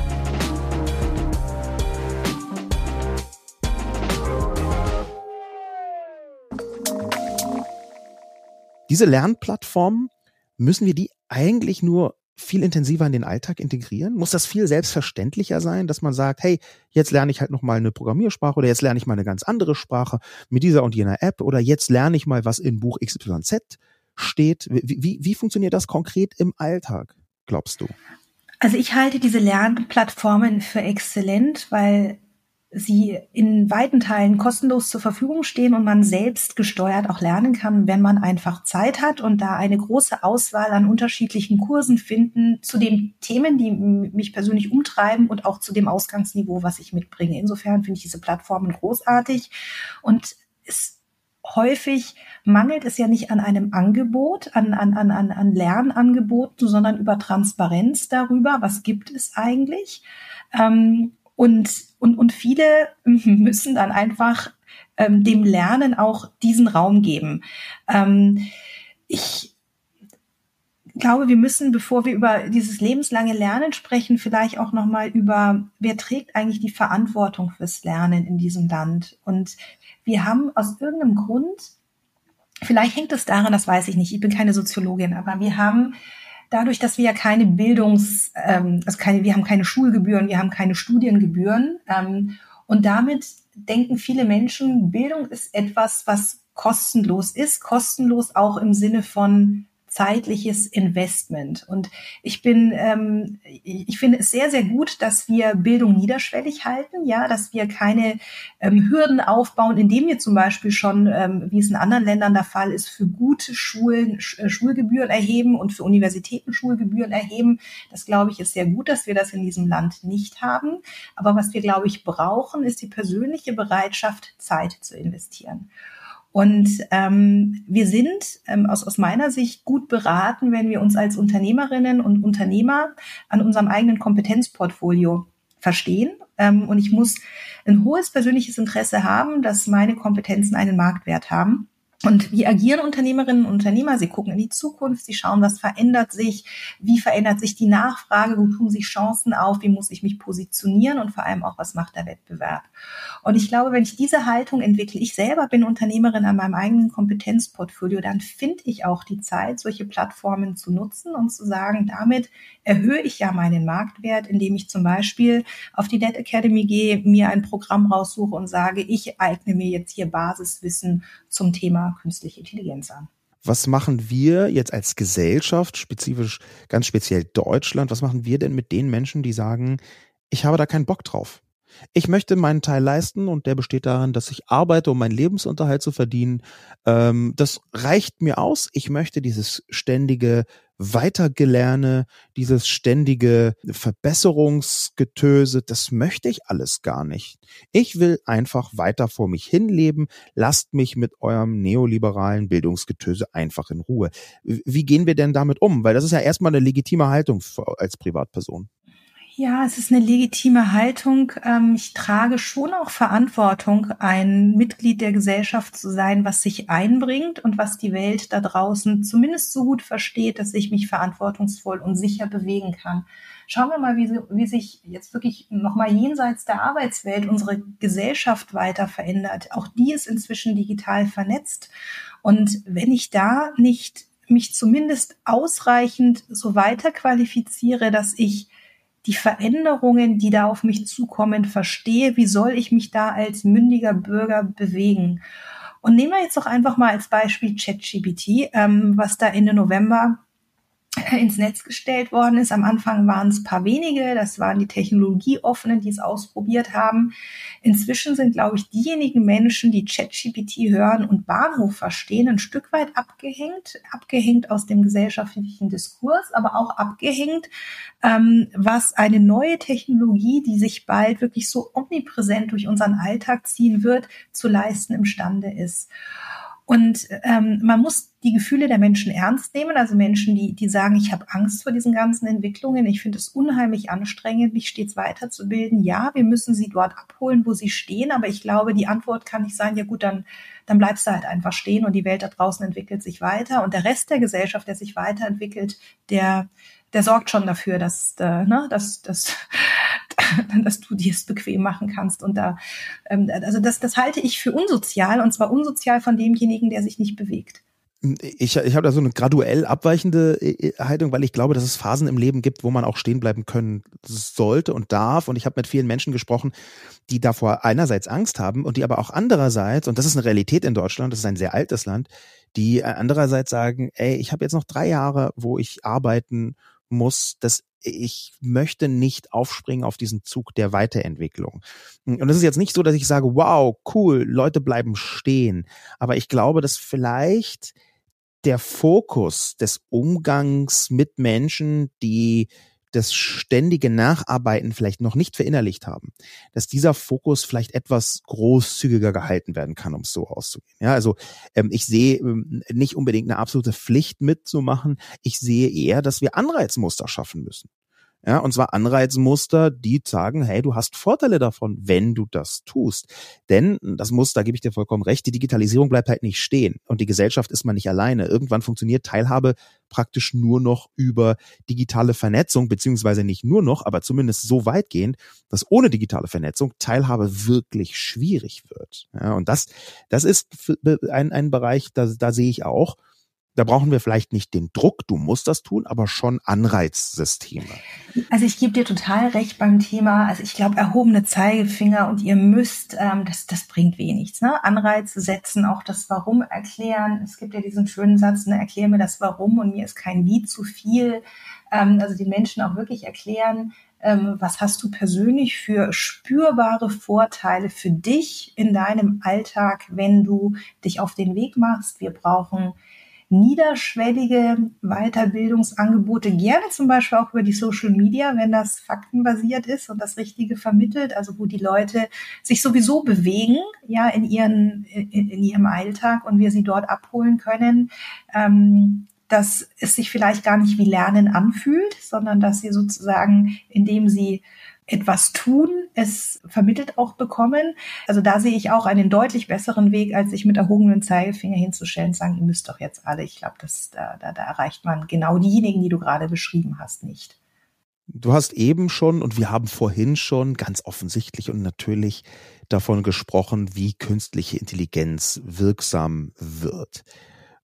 Diese Lernplattformen, müssen wir die eigentlich nur viel intensiver in den Alltag integrieren? Muss das viel selbstverständlicher sein, dass man sagt, hey, jetzt lerne ich halt noch mal eine Programmiersprache oder jetzt lerne ich mal eine ganz andere Sprache mit dieser und jener App oder jetzt lerne ich mal, was in Buch XYZ steht. Wie, wie, funktioniert das konkret im Alltag, glaubst du? Also ich halte diese Lernplattformen für exzellent, weil sie in weiten Teilen kostenlos zur Verfügung stehen und man selbst gesteuert auch lernen kann, wenn man einfach Zeit hat und da eine große Auswahl an unterschiedlichen Kursen finden zu den Themen, die mich persönlich umtreiben und auch zu dem Ausgangsniveau, was ich mitbringe. Insofern finde ich diese Plattformen großartig und es häufig mangelt es ja nicht an einem Angebot, an, an, an, an Lernangeboten, sondern über Transparenz darüber, was gibt es eigentlich. Ähm, und, und, und viele müssen dann einfach ähm, dem Lernen auch diesen Raum geben. Ähm, ich glaube, wir müssen, bevor wir über dieses lebenslange Lernen sprechen, vielleicht auch nochmal über, wer trägt eigentlich die Verantwortung fürs Lernen in diesem Land. Und wir haben aus irgendeinem Grund, vielleicht hängt es daran, das weiß ich nicht, ich bin keine Soziologin, aber wir haben dadurch, dass wir ja keine Bildungs, ähm, also keine, wir haben keine Schulgebühren, wir haben keine Studiengebühren ähm, und damit denken viele Menschen, Bildung ist etwas, was kostenlos ist, kostenlos auch im Sinne von zeitliches Investment. Und ich bin, ähm, ich finde es sehr, sehr gut, dass wir Bildung niederschwellig halten, ja, dass wir keine ähm, Hürden aufbauen, indem wir zum Beispiel schon, ähm, wie es in anderen Ländern der Fall ist, für gute Schulen Sch äh, Schulgebühren erheben und für Universitäten Schulgebühren erheben. Das glaube ich ist sehr gut, dass wir das in diesem Land nicht haben. Aber was wir, glaube ich, brauchen, ist die persönliche Bereitschaft, Zeit zu investieren. Und ähm, wir sind ähm, aus, aus meiner Sicht gut beraten, wenn wir uns als Unternehmerinnen und Unternehmer an unserem eigenen Kompetenzportfolio verstehen. Ähm, und ich muss ein hohes persönliches Interesse haben, dass meine Kompetenzen einen Marktwert haben. Und wie agieren Unternehmerinnen und Unternehmer? Sie gucken in die Zukunft, sie schauen, was verändert sich, wie verändert sich die Nachfrage, wo tun sich Chancen auf, wie muss ich mich positionieren und vor allem auch, was macht der Wettbewerb. Und ich glaube, wenn ich diese Haltung entwickle, ich selber bin Unternehmerin an meinem eigenen Kompetenzportfolio, dann finde ich auch die Zeit, solche Plattformen zu nutzen und zu sagen, damit erhöhe ich ja meinen Marktwert, indem ich zum Beispiel auf die Net Academy gehe, mir ein Programm raussuche und sage, ich eigne mir jetzt hier Basiswissen zum Thema künstliche Intelligenz an. Was machen wir jetzt als Gesellschaft, spezifisch, ganz speziell Deutschland, was machen wir denn mit den Menschen, die sagen, ich habe da keinen Bock drauf? Ich möchte meinen Teil leisten und der besteht darin, dass ich arbeite, um meinen Lebensunterhalt zu verdienen. Ähm, das reicht mir aus. Ich möchte dieses ständige Weitergelerne, dieses ständige Verbesserungsgetöse, das möchte ich alles gar nicht. Ich will einfach weiter vor mich hinleben. Lasst mich mit eurem neoliberalen Bildungsgetöse einfach in Ruhe. Wie gehen wir denn damit um? Weil das ist ja erstmal eine legitime Haltung als Privatperson. Ja, es ist eine legitime Haltung. Ähm, ich trage schon auch Verantwortung, ein Mitglied der Gesellschaft zu sein, was sich einbringt und was die Welt da draußen zumindest so gut versteht, dass ich mich verantwortungsvoll und sicher bewegen kann. Schauen wir mal, wie, wie sich jetzt wirklich nochmal jenseits der Arbeitswelt unsere Gesellschaft weiter verändert. Auch die ist inzwischen digital vernetzt. Und wenn ich da nicht mich zumindest ausreichend so weiter qualifiziere, dass ich die Veränderungen, die da auf mich zukommen, verstehe, wie soll ich mich da als mündiger Bürger bewegen. Und nehmen wir jetzt doch einfach mal als Beispiel ChatGPT, ähm, was da Ende November ins Netz gestellt worden ist. Am Anfang waren es paar wenige, das waren die Technologieoffenen, die es ausprobiert haben. Inzwischen sind, glaube ich, diejenigen Menschen, die ChatGPT hören und Bahnhof verstehen, ein Stück weit abgehängt, abgehängt aus dem gesellschaftlichen Diskurs, aber auch abgehängt, ähm, was eine neue Technologie, die sich bald wirklich so omnipräsent durch unseren Alltag ziehen wird, zu leisten imstande ist. Und ähm, man muss die Gefühle der Menschen ernst nehmen, also Menschen, die, die sagen, ich habe Angst vor diesen ganzen Entwicklungen, ich finde es unheimlich anstrengend, mich stets weiterzubilden. Ja, wir müssen sie dort abholen, wo sie stehen, aber ich glaube, die Antwort kann nicht sein, ja gut, dann, dann bleibst du halt einfach stehen und die Welt da draußen entwickelt sich weiter und der Rest der Gesellschaft, der sich weiterentwickelt, der, der sorgt schon dafür, dass, äh, ne, dass, dass, dass du dir es bequem machen kannst. Und da, ähm, also das, das halte ich für unsozial und zwar unsozial von demjenigen, der sich nicht bewegt. Ich, ich habe da so eine graduell abweichende äh, Haltung, weil ich glaube, dass es Phasen im Leben gibt, wo man auch stehen bleiben können sollte und darf. Und ich habe mit vielen Menschen gesprochen, die davor einerseits Angst haben und die aber auch andererseits, und das ist eine Realität in Deutschland, das ist ein sehr altes Land, die andererseits sagen, ey, ich habe jetzt noch drei Jahre, wo ich arbeiten muss, das ich möchte nicht aufspringen auf diesen Zug der Weiterentwicklung. Und es ist jetzt nicht so, dass ich sage, wow, cool, Leute bleiben stehen. Aber ich glaube, dass vielleicht der Fokus des Umgangs mit Menschen, die das ständige Nacharbeiten vielleicht noch nicht verinnerlicht haben, dass dieser Fokus vielleicht etwas großzügiger gehalten werden kann, um es so auszugehen. Ja, also ähm, ich sehe ähm, nicht unbedingt eine absolute Pflicht mitzumachen. Ich sehe eher, dass wir Anreizmuster schaffen müssen. Ja, und zwar Anreizmuster, die sagen, hey, du hast Vorteile davon, wenn du das tust. Denn das muss, da gebe ich dir vollkommen recht, die Digitalisierung bleibt halt nicht stehen. Und die Gesellschaft ist man nicht alleine. Irgendwann funktioniert Teilhabe praktisch nur noch über digitale Vernetzung, beziehungsweise nicht nur noch, aber zumindest so weitgehend, dass ohne digitale Vernetzung Teilhabe wirklich schwierig wird. Ja, und das, das ist ein, ein Bereich, da, da sehe ich auch, da brauchen wir vielleicht nicht den Druck, du musst das tun, aber schon Anreizsysteme. Also ich gebe dir total recht beim Thema, also ich glaube, erhobene Zeigefinger und ihr müsst, ähm, das, das bringt wenig. Ne? Anreize setzen, auch das Warum erklären. Es gibt ja diesen schönen Satz, ne, erklär mir das Warum und mir ist kein Wie zu viel. Ähm, also den Menschen auch wirklich erklären, ähm, was hast du persönlich für spürbare Vorteile für dich in deinem Alltag, wenn du dich auf den Weg machst. Wir brauchen niederschwellige Weiterbildungsangebote, gerne zum Beispiel auch über die Social Media, wenn das faktenbasiert ist und das Richtige vermittelt, also wo die Leute sich sowieso bewegen, ja, in ihren, in, in ihrem Alltag und wir sie dort abholen können. Ähm, dass es sich vielleicht gar nicht wie Lernen anfühlt, sondern dass sie sozusagen, indem sie etwas tun, es vermittelt auch bekommen. Also da sehe ich auch einen deutlich besseren Weg, als sich mit erhobenen Zeigefinger hinzustellen und sagen, ihr müsst doch jetzt alle. Ich glaube, da, da, da erreicht man genau diejenigen, die du gerade beschrieben hast, nicht. Du hast eben schon und wir haben vorhin schon ganz offensichtlich und natürlich davon gesprochen, wie künstliche Intelligenz wirksam wird.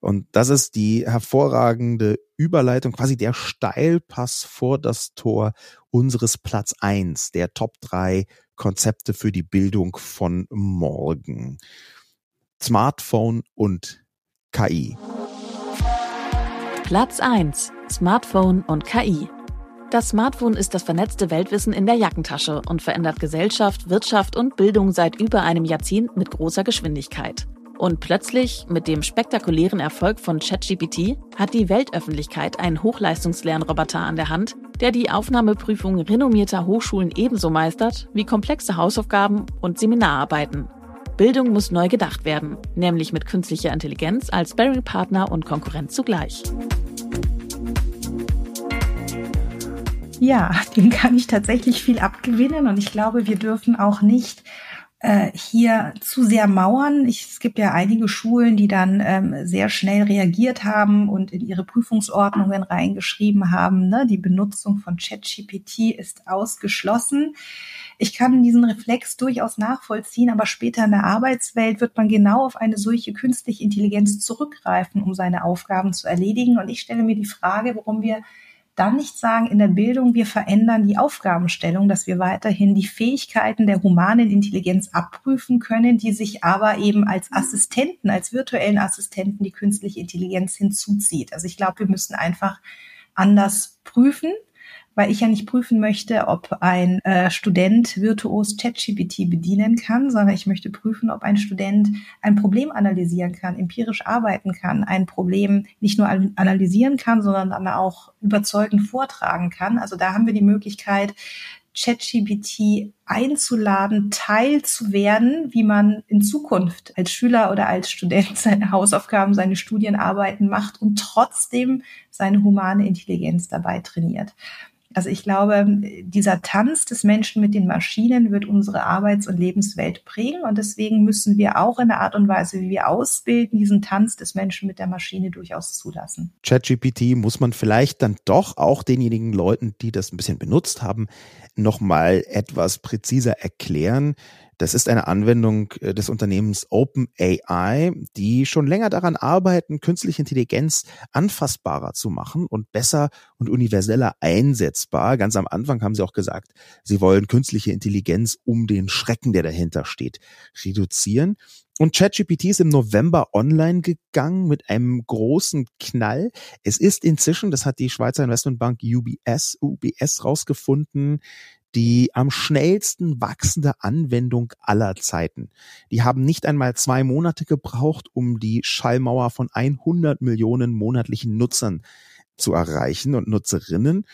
Und das ist die hervorragende Überleitung, quasi der Steilpass vor das Tor unseres Platz eins der Top drei Konzepte für die Bildung von morgen. Smartphone und KI. Platz eins: Smartphone und KI. Das Smartphone ist das vernetzte Weltwissen in der Jackentasche und verändert Gesellschaft, Wirtschaft und Bildung seit über einem Jahrzehnt mit großer Geschwindigkeit. Und plötzlich, mit dem spektakulären Erfolg von ChatGPT, hat die Weltöffentlichkeit einen Hochleistungslernroboter an der Hand, der die Aufnahmeprüfung renommierter Hochschulen ebenso meistert wie komplexe Hausaufgaben und Seminararbeiten. Bildung muss neu gedacht werden, nämlich mit künstlicher Intelligenz als Sparring-Partner und Konkurrent zugleich. Ja, dem kann ich tatsächlich viel abgewinnen und ich glaube, wir dürfen auch nicht äh, hier zu sehr mauern. Ich, es gibt ja einige Schulen, die dann ähm, sehr schnell reagiert haben und in ihre Prüfungsordnungen reingeschrieben haben, ne, die Benutzung von ChatGPT ist ausgeschlossen. Ich kann diesen Reflex durchaus nachvollziehen, aber später in der Arbeitswelt wird man genau auf eine solche künstliche Intelligenz zurückgreifen, um seine Aufgaben zu erledigen. Und ich stelle mir die Frage, warum wir dann nicht sagen in der Bildung, wir verändern die Aufgabenstellung, dass wir weiterhin die Fähigkeiten der humanen Intelligenz abprüfen können, die sich aber eben als Assistenten, als virtuellen Assistenten die künstliche Intelligenz hinzuzieht. Also ich glaube, wir müssen einfach anders prüfen weil ich ja nicht prüfen möchte, ob ein äh, Student virtuos ChatGPT bedienen kann, sondern ich möchte prüfen, ob ein Student ein Problem analysieren kann, empirisch arbeiten kann, ein Problem nicht nur analysieren kann, sondern dann auch überzeugend vortragen kann. Also da haben wir die Möglichkeit, ChatGPT einzuladen, Teil zu werden, wie man in Zukunft als Schüler oder als Student seine Hausaufgaben, seine Studienarbeiten macht und trotzdem seine humane Intelligenz dabei trainiert. Also ich glaube, dieser Tanz des Menschen mit den Maschinen wird unsere Arbeits- und Lebenswelt prägen. Und deswegen müssen wir auch in der Art und Weise, wie wir ausbilden, diesen Tanz des Menschen mit der Maschine durchaus zulassen. ChatGPT muss man vielleicht dann doch auch denjenigen Leuten, die das ein bisschen benutzt haben, nochmal etwas präziser erklären. Das ist eine Anwendung äh, des Unternehmens OpenAI, die schon länger daran arbeiten, künstliche Intelligenz anfassbarer zu machen und besser und universeller einsetzbar. Ganz am Anfang haben sie auch gesagt, sie wollen künstliche Intelligenz um den Schrecken, der dahinter steht, reduzieren. Und ChatGPT ist im November online gegangen mit einem großen Knall. Es ist inzwischen, das hat die Schweizer Investmentbank UBS, UBS rausgefunden, die am schnellsten wachsende Anwendung aller Zeiten. Die haben nicht einmal zwei Monate gebraucht, um die Schallmauer von 100 Millionen monatlichen Nutzern zu erreichen und Nutzerinnen.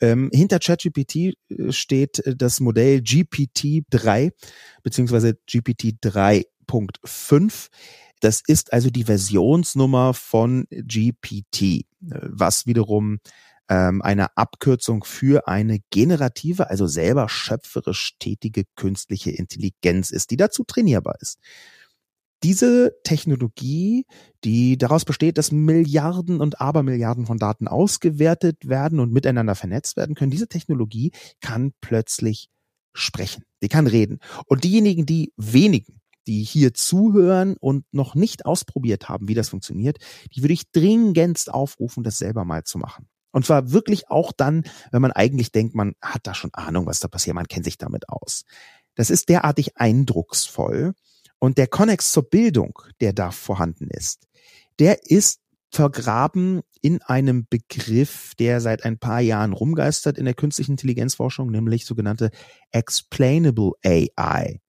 Ähm, hinter ChatGPT äh, steht äh, das Modell GPT-3 beziehungsweise GPT 3.5. Das ist also die Versionsnummer von GPT, äh, was wiederum ähm, eine Abkürzung für eine generative, also selber schöpferisch tätige künstliche Intelligenz ist, die dazu trainierbar ist. Diese Technologie, die daraus besteht, dass Milliarden und Abermilliarden von Daten ausgewertet werden und miteinander vernetzt werden können, diese Technologie kann plötzlich sprechen. Die kann reden. Und diejenigen, die wenigen, die hier zuhören und noch nicht ausprobiert haben, wie das funktioniert, die würde ich dringendst aufrufen, das selber mal zu machen. Und zwar wirklich auch dann, wenn man eigentlich denkt, man hat da schon Ahnung, was da passiert, man kennt sich damit aus. Das ist derartig eindrucksvoll. Und der Konnex zur Bildung, der da vorhanden ist, der ist vergraben in einem Begriff, der seit ein paar Jahren rumgeistert in der künstlichen Intelligenzforschung, nämlich sogenannte Explainable AI.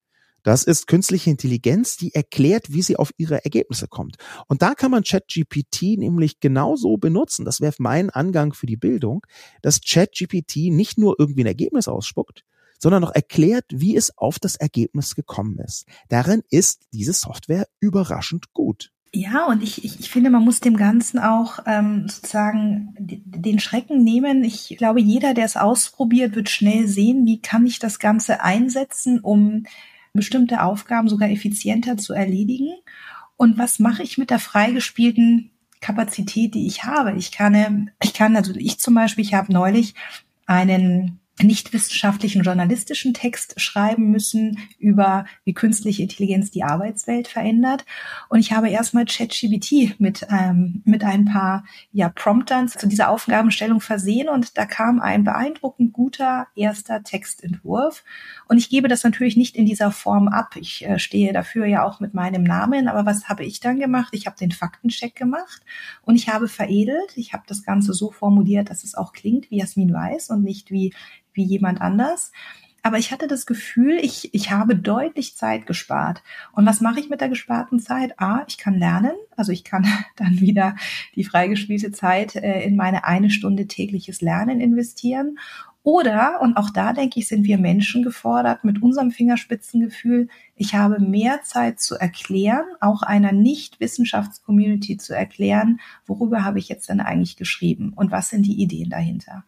Das ist künstliche Intelligenz, die erklärt, wie sie auf ihre Ergebnisse kommt. Und da kann man ChatGPT nämlich genauso benutzen. Das wäre mein Angang für die Bildung, dass ChatGPT nicht nur irgendwie ein Ergebnis ausspuckt, sondern noch erklärt, wie es auf das Ergebnis gekommen ist. Darin ist diese Software überraschend gut. Ja, und ich, ich, ich finde, man muss dem Ganzen auch ähm, sozusagen den Schrecken nehmen. Ich glaube, jeder, der es ausprobiert, wird schnell sehen, wie kann ich das Ganze einsetzen, um bestimmte Aufgaben sogar effizienter zu erledigen. Und was mache ich mit der freigespielten Kapazität, die ich habe? Ich kann, ich kann, also ich zum Beispiel, ich habe neulich einen nicht wissenschaftlichen journalistischen Text schreiben müssen über wie künstliche Intelligenz die Arbeitswelt verändert. Und ich habe erstmal ChatGPT mit, ähm, mit ein paar ja, Promptern zu dieser Aufgabenstellung versehen und da kam ein beeindruckend guter erster Textentwurf. Und ich gebe das natürlich nicht in dieser Form ab. Ich äh, stehe dafür ja auch mit meinem Namen. Aber was habe ich dann gemacht? Ich habe den Faktencheck gemacht und ich habe veredelt. Ich habe das Ganze so formuliert, dass es auch klingt wie Jasmin Weiß und nicht wie wie jemand anders. Aber ich hatte das Gefühl, ich, ich habe deutlich Zeit gespart. Und was mache ich mit der gesparten Zeit? A, ich kann lernen. Also ich kann dann wieder die freigespielte Zeit äh, in meine eine Stunde tägliches Lernen investieren. Oder, und auch da denke ich, sind wir Menschen gefordert mit unserem Fingerspitzengefühl, ich habe mehr Zeit zu erklären, auch einer Nicht-Wissenschaftscommunity zu erklären, worüber habe ich jetzt denn eigentlich geschrieben und was sind die Ideen dahinter.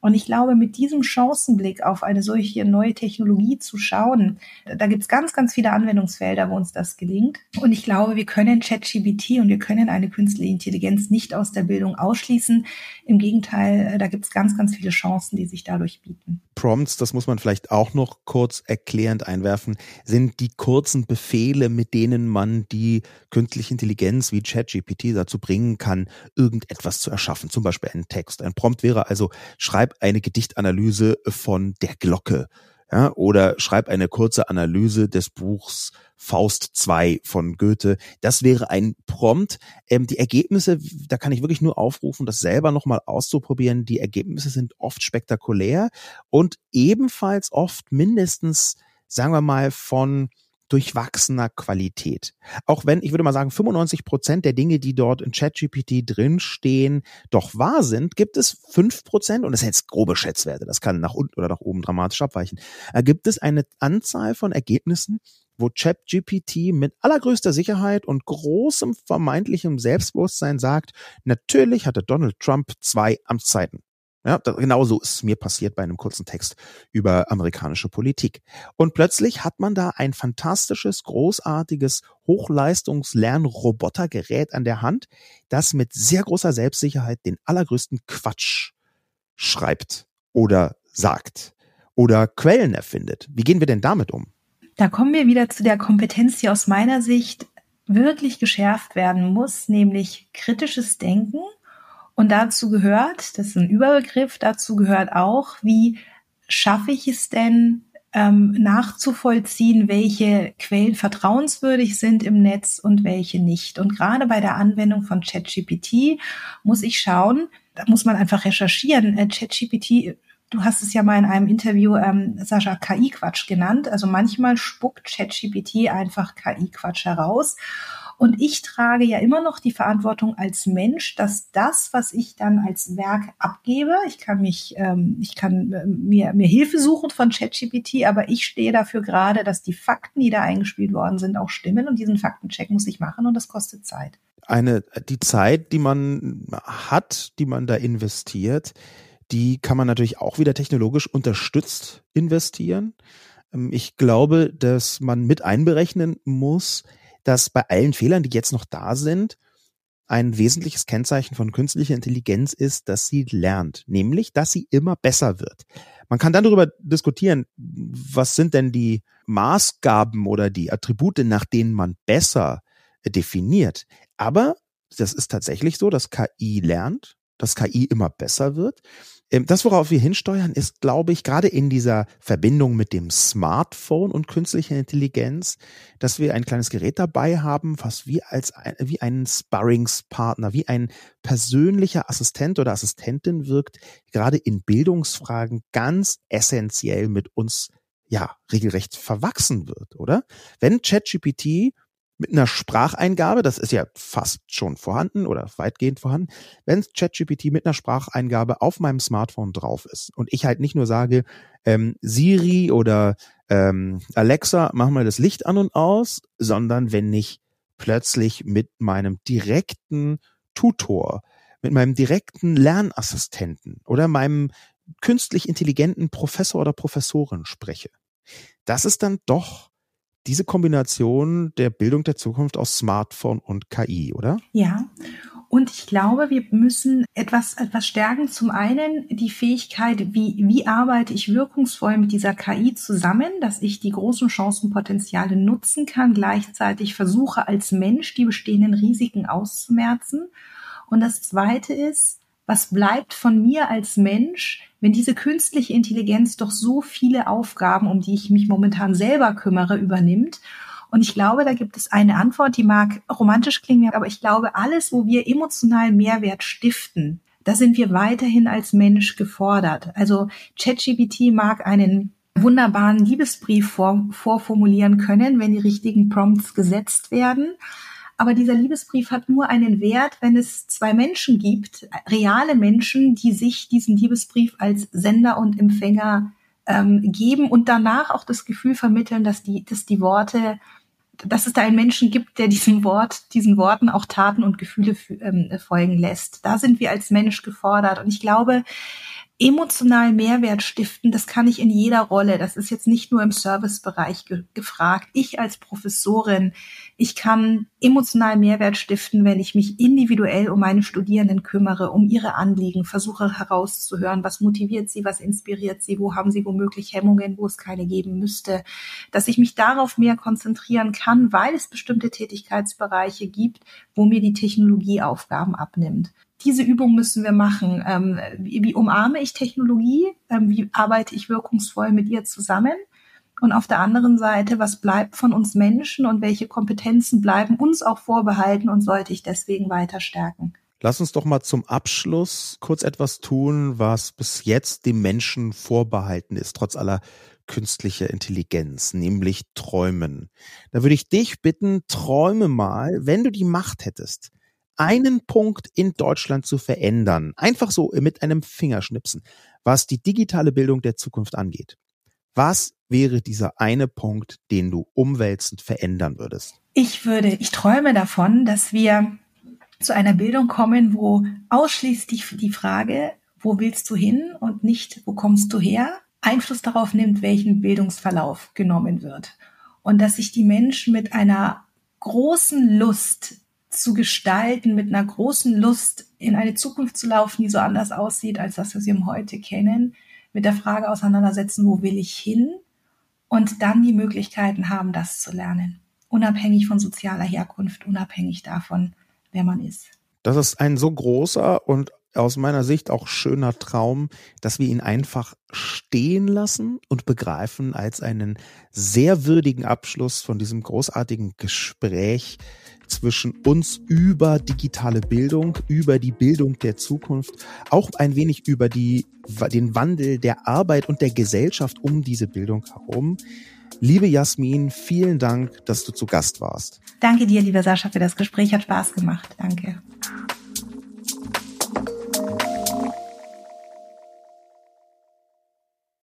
Und ich glaube, mit diesem Chancenblick auf eine solche neue Technologie zu schauen, da gibt's ganz, ganz viele Anwendungsfelder, wo uns das gelingt. Und ich glaube, wir können ChatGPT und wir können eine künstliche Intelligenz nicht aus der Bildung ausschließen. Im Gegenteil, da gibt's ganz, ganz viele Chancen, die sich dadurch bieten. Prompts, das muss man vielleicht auch noch kurz erklärend einwerfen, sind die kurzen Befehle, mit denen man die künstliche Intelligenz wie ChatGPT dazu bringen kann, irgendetwas zu erschaffen, zum Beispiel einen Text. Ein Prompt wäre also, schreib eine Gedichtanalyse von der Glocke. Ja, oder schreib eine kurze Analyse des Buchs Faust 2 von Goethe. Das wäre ein Prompt. Ähm, die Ergebnisse, da kann ich wirklich nur aufrufen, das selber nochmal auszuprobieren. Die Ergebnisse sind oft spektakulär und ebenfalls oft mindestens, sagen wir mal, von durchwachsener Qualität. Auch wenn, ich würde mal sagen, 95 Prozent der Dinge, die dort in ChatGPT drinstehen, doch wahr sind, gibt es fünf Prozent, und das sind jetzt grobe Schätzwerte, das kann nach unten oder nach oben dramatisch abweichen, äh, gibt es eine Anzahl von Ergebnissen, wo ChatGPT mit allergrößter Sicherheit und großem vermeintlichem Selbstbewusstsein sagt, natürlich hatte Donald Trump zwei Amtszeiten. Ja, genauso ist es mir passiert bei einem kurzen Text über amerikanische Politik. Und plötzlich hat man da ein fantastisches, großartiges Hochleistungslernrobotergerät an der Hand, das mit sehr großer Selbstsicherheit den allergrößten Quatsch schreibt oder sagt oder Quellen erfindet. Wie gehen wir denn damit um? Da kommen wir wieder zu der Kompetenz, die aus meiner Sicht wirklich geschärft werden muss, nämlich kritisches Denken und dazu gehört, das ist ein Überbegriff, dazu gehört auch, wie schaffe ich es denn, ähm, nachzuvollziehen, welche Quellen vertrauenswürdig sind im Netz und welche nicht. Und gerade bei der Anwendung von ChatGPT muss ich schauen, da muss man einfach recherchieren. Äh, ChatGPT Du hast es ja mal in einem Interview, ähm, Sascha, KI-Quatsch genannt. Also manchmal spuckt ChatGPT einfach KI-Quatsch heraus. Und ich trage ja immer noch die Verantwortung als Mensch, dass das, was ich dann als Werk abgebe, ich kann mich, ähm, ich kann äh, mir, mir Hilfe suchen von ChatGPT, aber ich stehe dafür gerade, dass die Fakten, die da eingespielt worden sind, auch stimmen. Und diesen Faktencheck muss ich machen und das kostet Zeit. Eine, die Zeit, die man hat, die man da investiert, die kann man natürlich auch wieder technologisch unterstützt investieren. Ähm, ich glaube, dass man mit einberechnen muss, dass bei allen Fehlern, die jetzt noch da sind, ein wesentliches Kennzeichen von künstlicher Intelligenz ist, dass sie lernt, nämlich, dass sie immer besser wird. Man kann dann darüber diskutieren, was sind denn die Maßgaben oder die Attribute, nach denen man besser definiert. Aber das ist tatsächlich so, dass KI lernt, dass KI immer besser wird. Ähm, das, worauf wir hinsteuern, ist, glaube ich, gerade in dieser Verbindung mit dem Smartphone und künstlicher Intelligenz, dass wir ein kleines Gerät dabei haben, was wie als wie ein Sparringspartner, wie ein persönlicher Assistent oder Assistentin wirkt, gerade in Bildungsfragen ganz essentiell mit uns ja regelrecht verwachsen wird, oder? Wenn ChatGPT mit einer Spracheingabe, das ist ja fast schon vorhanden oder weitgehend vorhanden, wenn ChatGPT mit einer Spracheingabe auf meinem Smartphone drauf ist und ich halt nicht nur sage, ähm, Siri oder ähm, Alexa, mach mal das Licht an und aus, sondern wenn ich plötzlich mit meinem direkten Tutor, mit meinem direkten Lernassistenten oder meinem künstlich intelligenten Professor oder Professorin spreche. Das ist dann doch diese Kombination der Bildung der Zukunft aus Smartphone und KI, oder? Ja. Und ich glaube, wir müssen etwas, etwas stärken. Zum einen die Fähigkeit, wie, wie arbeite ich wirkungsvoll mit dieser KI zusammen, dass ich die großen Chancenpotenziale nutzen kann, gleichzeitig versuche als Mensch die bestehenden Risiken auszumerzen. Und das zweite ist, was bleibt von mir als Mensch, wenn diese künstliche Intelligenz doch so viele Aufgaben, um die ich mich momentan selber kümmere, übernimmt? Und ich glaube, da gibt es eine Antwort, die mag romantisch klingen, aber ich glaube, alles, wo wir emotional Mehrwert stiften, da sind wir weiterhin als Mensch gefordert. Also ChatGPT mag einen wunderbaren Liebesbrief vor, vorformulieren können, wenn die richtigen Prompts gesetzt werden. Aber dieser Liebesbrief hat nur einen Wert, wenn es zwei Menschen gibt, reale Menschen, die sich diesen Liebesbrief als Sender und Empfänger ähm, geben und danach auch das Gefühl vermitteln, dass die, dass die Worte, dass es da einen Menschen gibt, der diesem Wort, diesen Worten auch Taten und Gefühle ähm, folgen lässt. Da sind wir als Mensch gefordert. Und ich glaube, emotional Mehrwert stiften, das kann ich in jeder Rolle. Das ist jetzt nicht nur im Servicebereich ge gefragt. Ich als Professorin, ich kann emotional Mehrwert stiften, wenn ich mich individuell um meine Studierenden kümmere, um ihre Anliegen, versuche herauszuhören, was motiviert sie, was inspiriert sie, wo haben sie womöglich Hemmungen, wo es keine geben müsste, dass ich mich darauf mehr konzentrieren kann, weil es bestimmte Tätigkeitsbereiche gibt, wo mir die Technologie Aufgaben abnimmt. Diese Übung müssen wir machen. Ähm, wie, wie, umarme ich Technologie? Ähm, wie arbeite ich wirkungsvoll mit ihr zusammen? Und auf der anderen Seite, was bleibt von uns Menschen und welche Kompetenzen bleiben uns auch vorbehalten und sollte ich deswegen weiter stärken? Lass uns doch mal zum Abschluss kurz etwas tun, was bis jetzt dem Menschen vorbehalten ist, trotz aller künstlicher Intelligenz, nämlich Träumen. Da würde ich dich bitten, träume mal, wenn du die Macht hättest, einen Punkt in Deutschland zu verändern, einfach so mit einem Fingerschnipsen, was die digitale Bildung der Zukunft angeht. Was wäre dieser eine Punkt, den du umwälzend verändern würdest? Ich würde, ich träume davon, dass wir zu einer Bildung kommen, wo ausschließlich die Frage, wo willst du hin und nicht, wo kommst du her, Einfluss darauf nimmt, welchen Bildungsverlauf genommen wird. Und dass sich die Menschen mit einer großen Lust zu gestalten, mit einer großen Lust in eine Zukunft zu laufen, die so anders aussieht, als das, was wir heute kennen, mit der Frage auseinandersetzen, wo will ich hin? Und dann die Möglichkeiten haben, das zu lernen. Unabhängig von sozialer Herkunft, unabhängig davon, wer man ist. Das ist ein so großer und aus meiner Sicht auch schöner Traum, dass wir ihn einfach stehen lassen und begreifen als einen sehr würdigen Abschluss von diesem großartigen Gespräch zwischen uns über digitale Bildung, über die Bildung der Zukunft, auch ein wenig über die, den Wandel der Arbeit und der Gesellschaft um diese Bildung herum. Liebe Jasmin, vielen Dank, dass du zu Gast warst. Danke dir, lieber Sascha, für das Gespräch. Hat Spaß gemacht. Danke.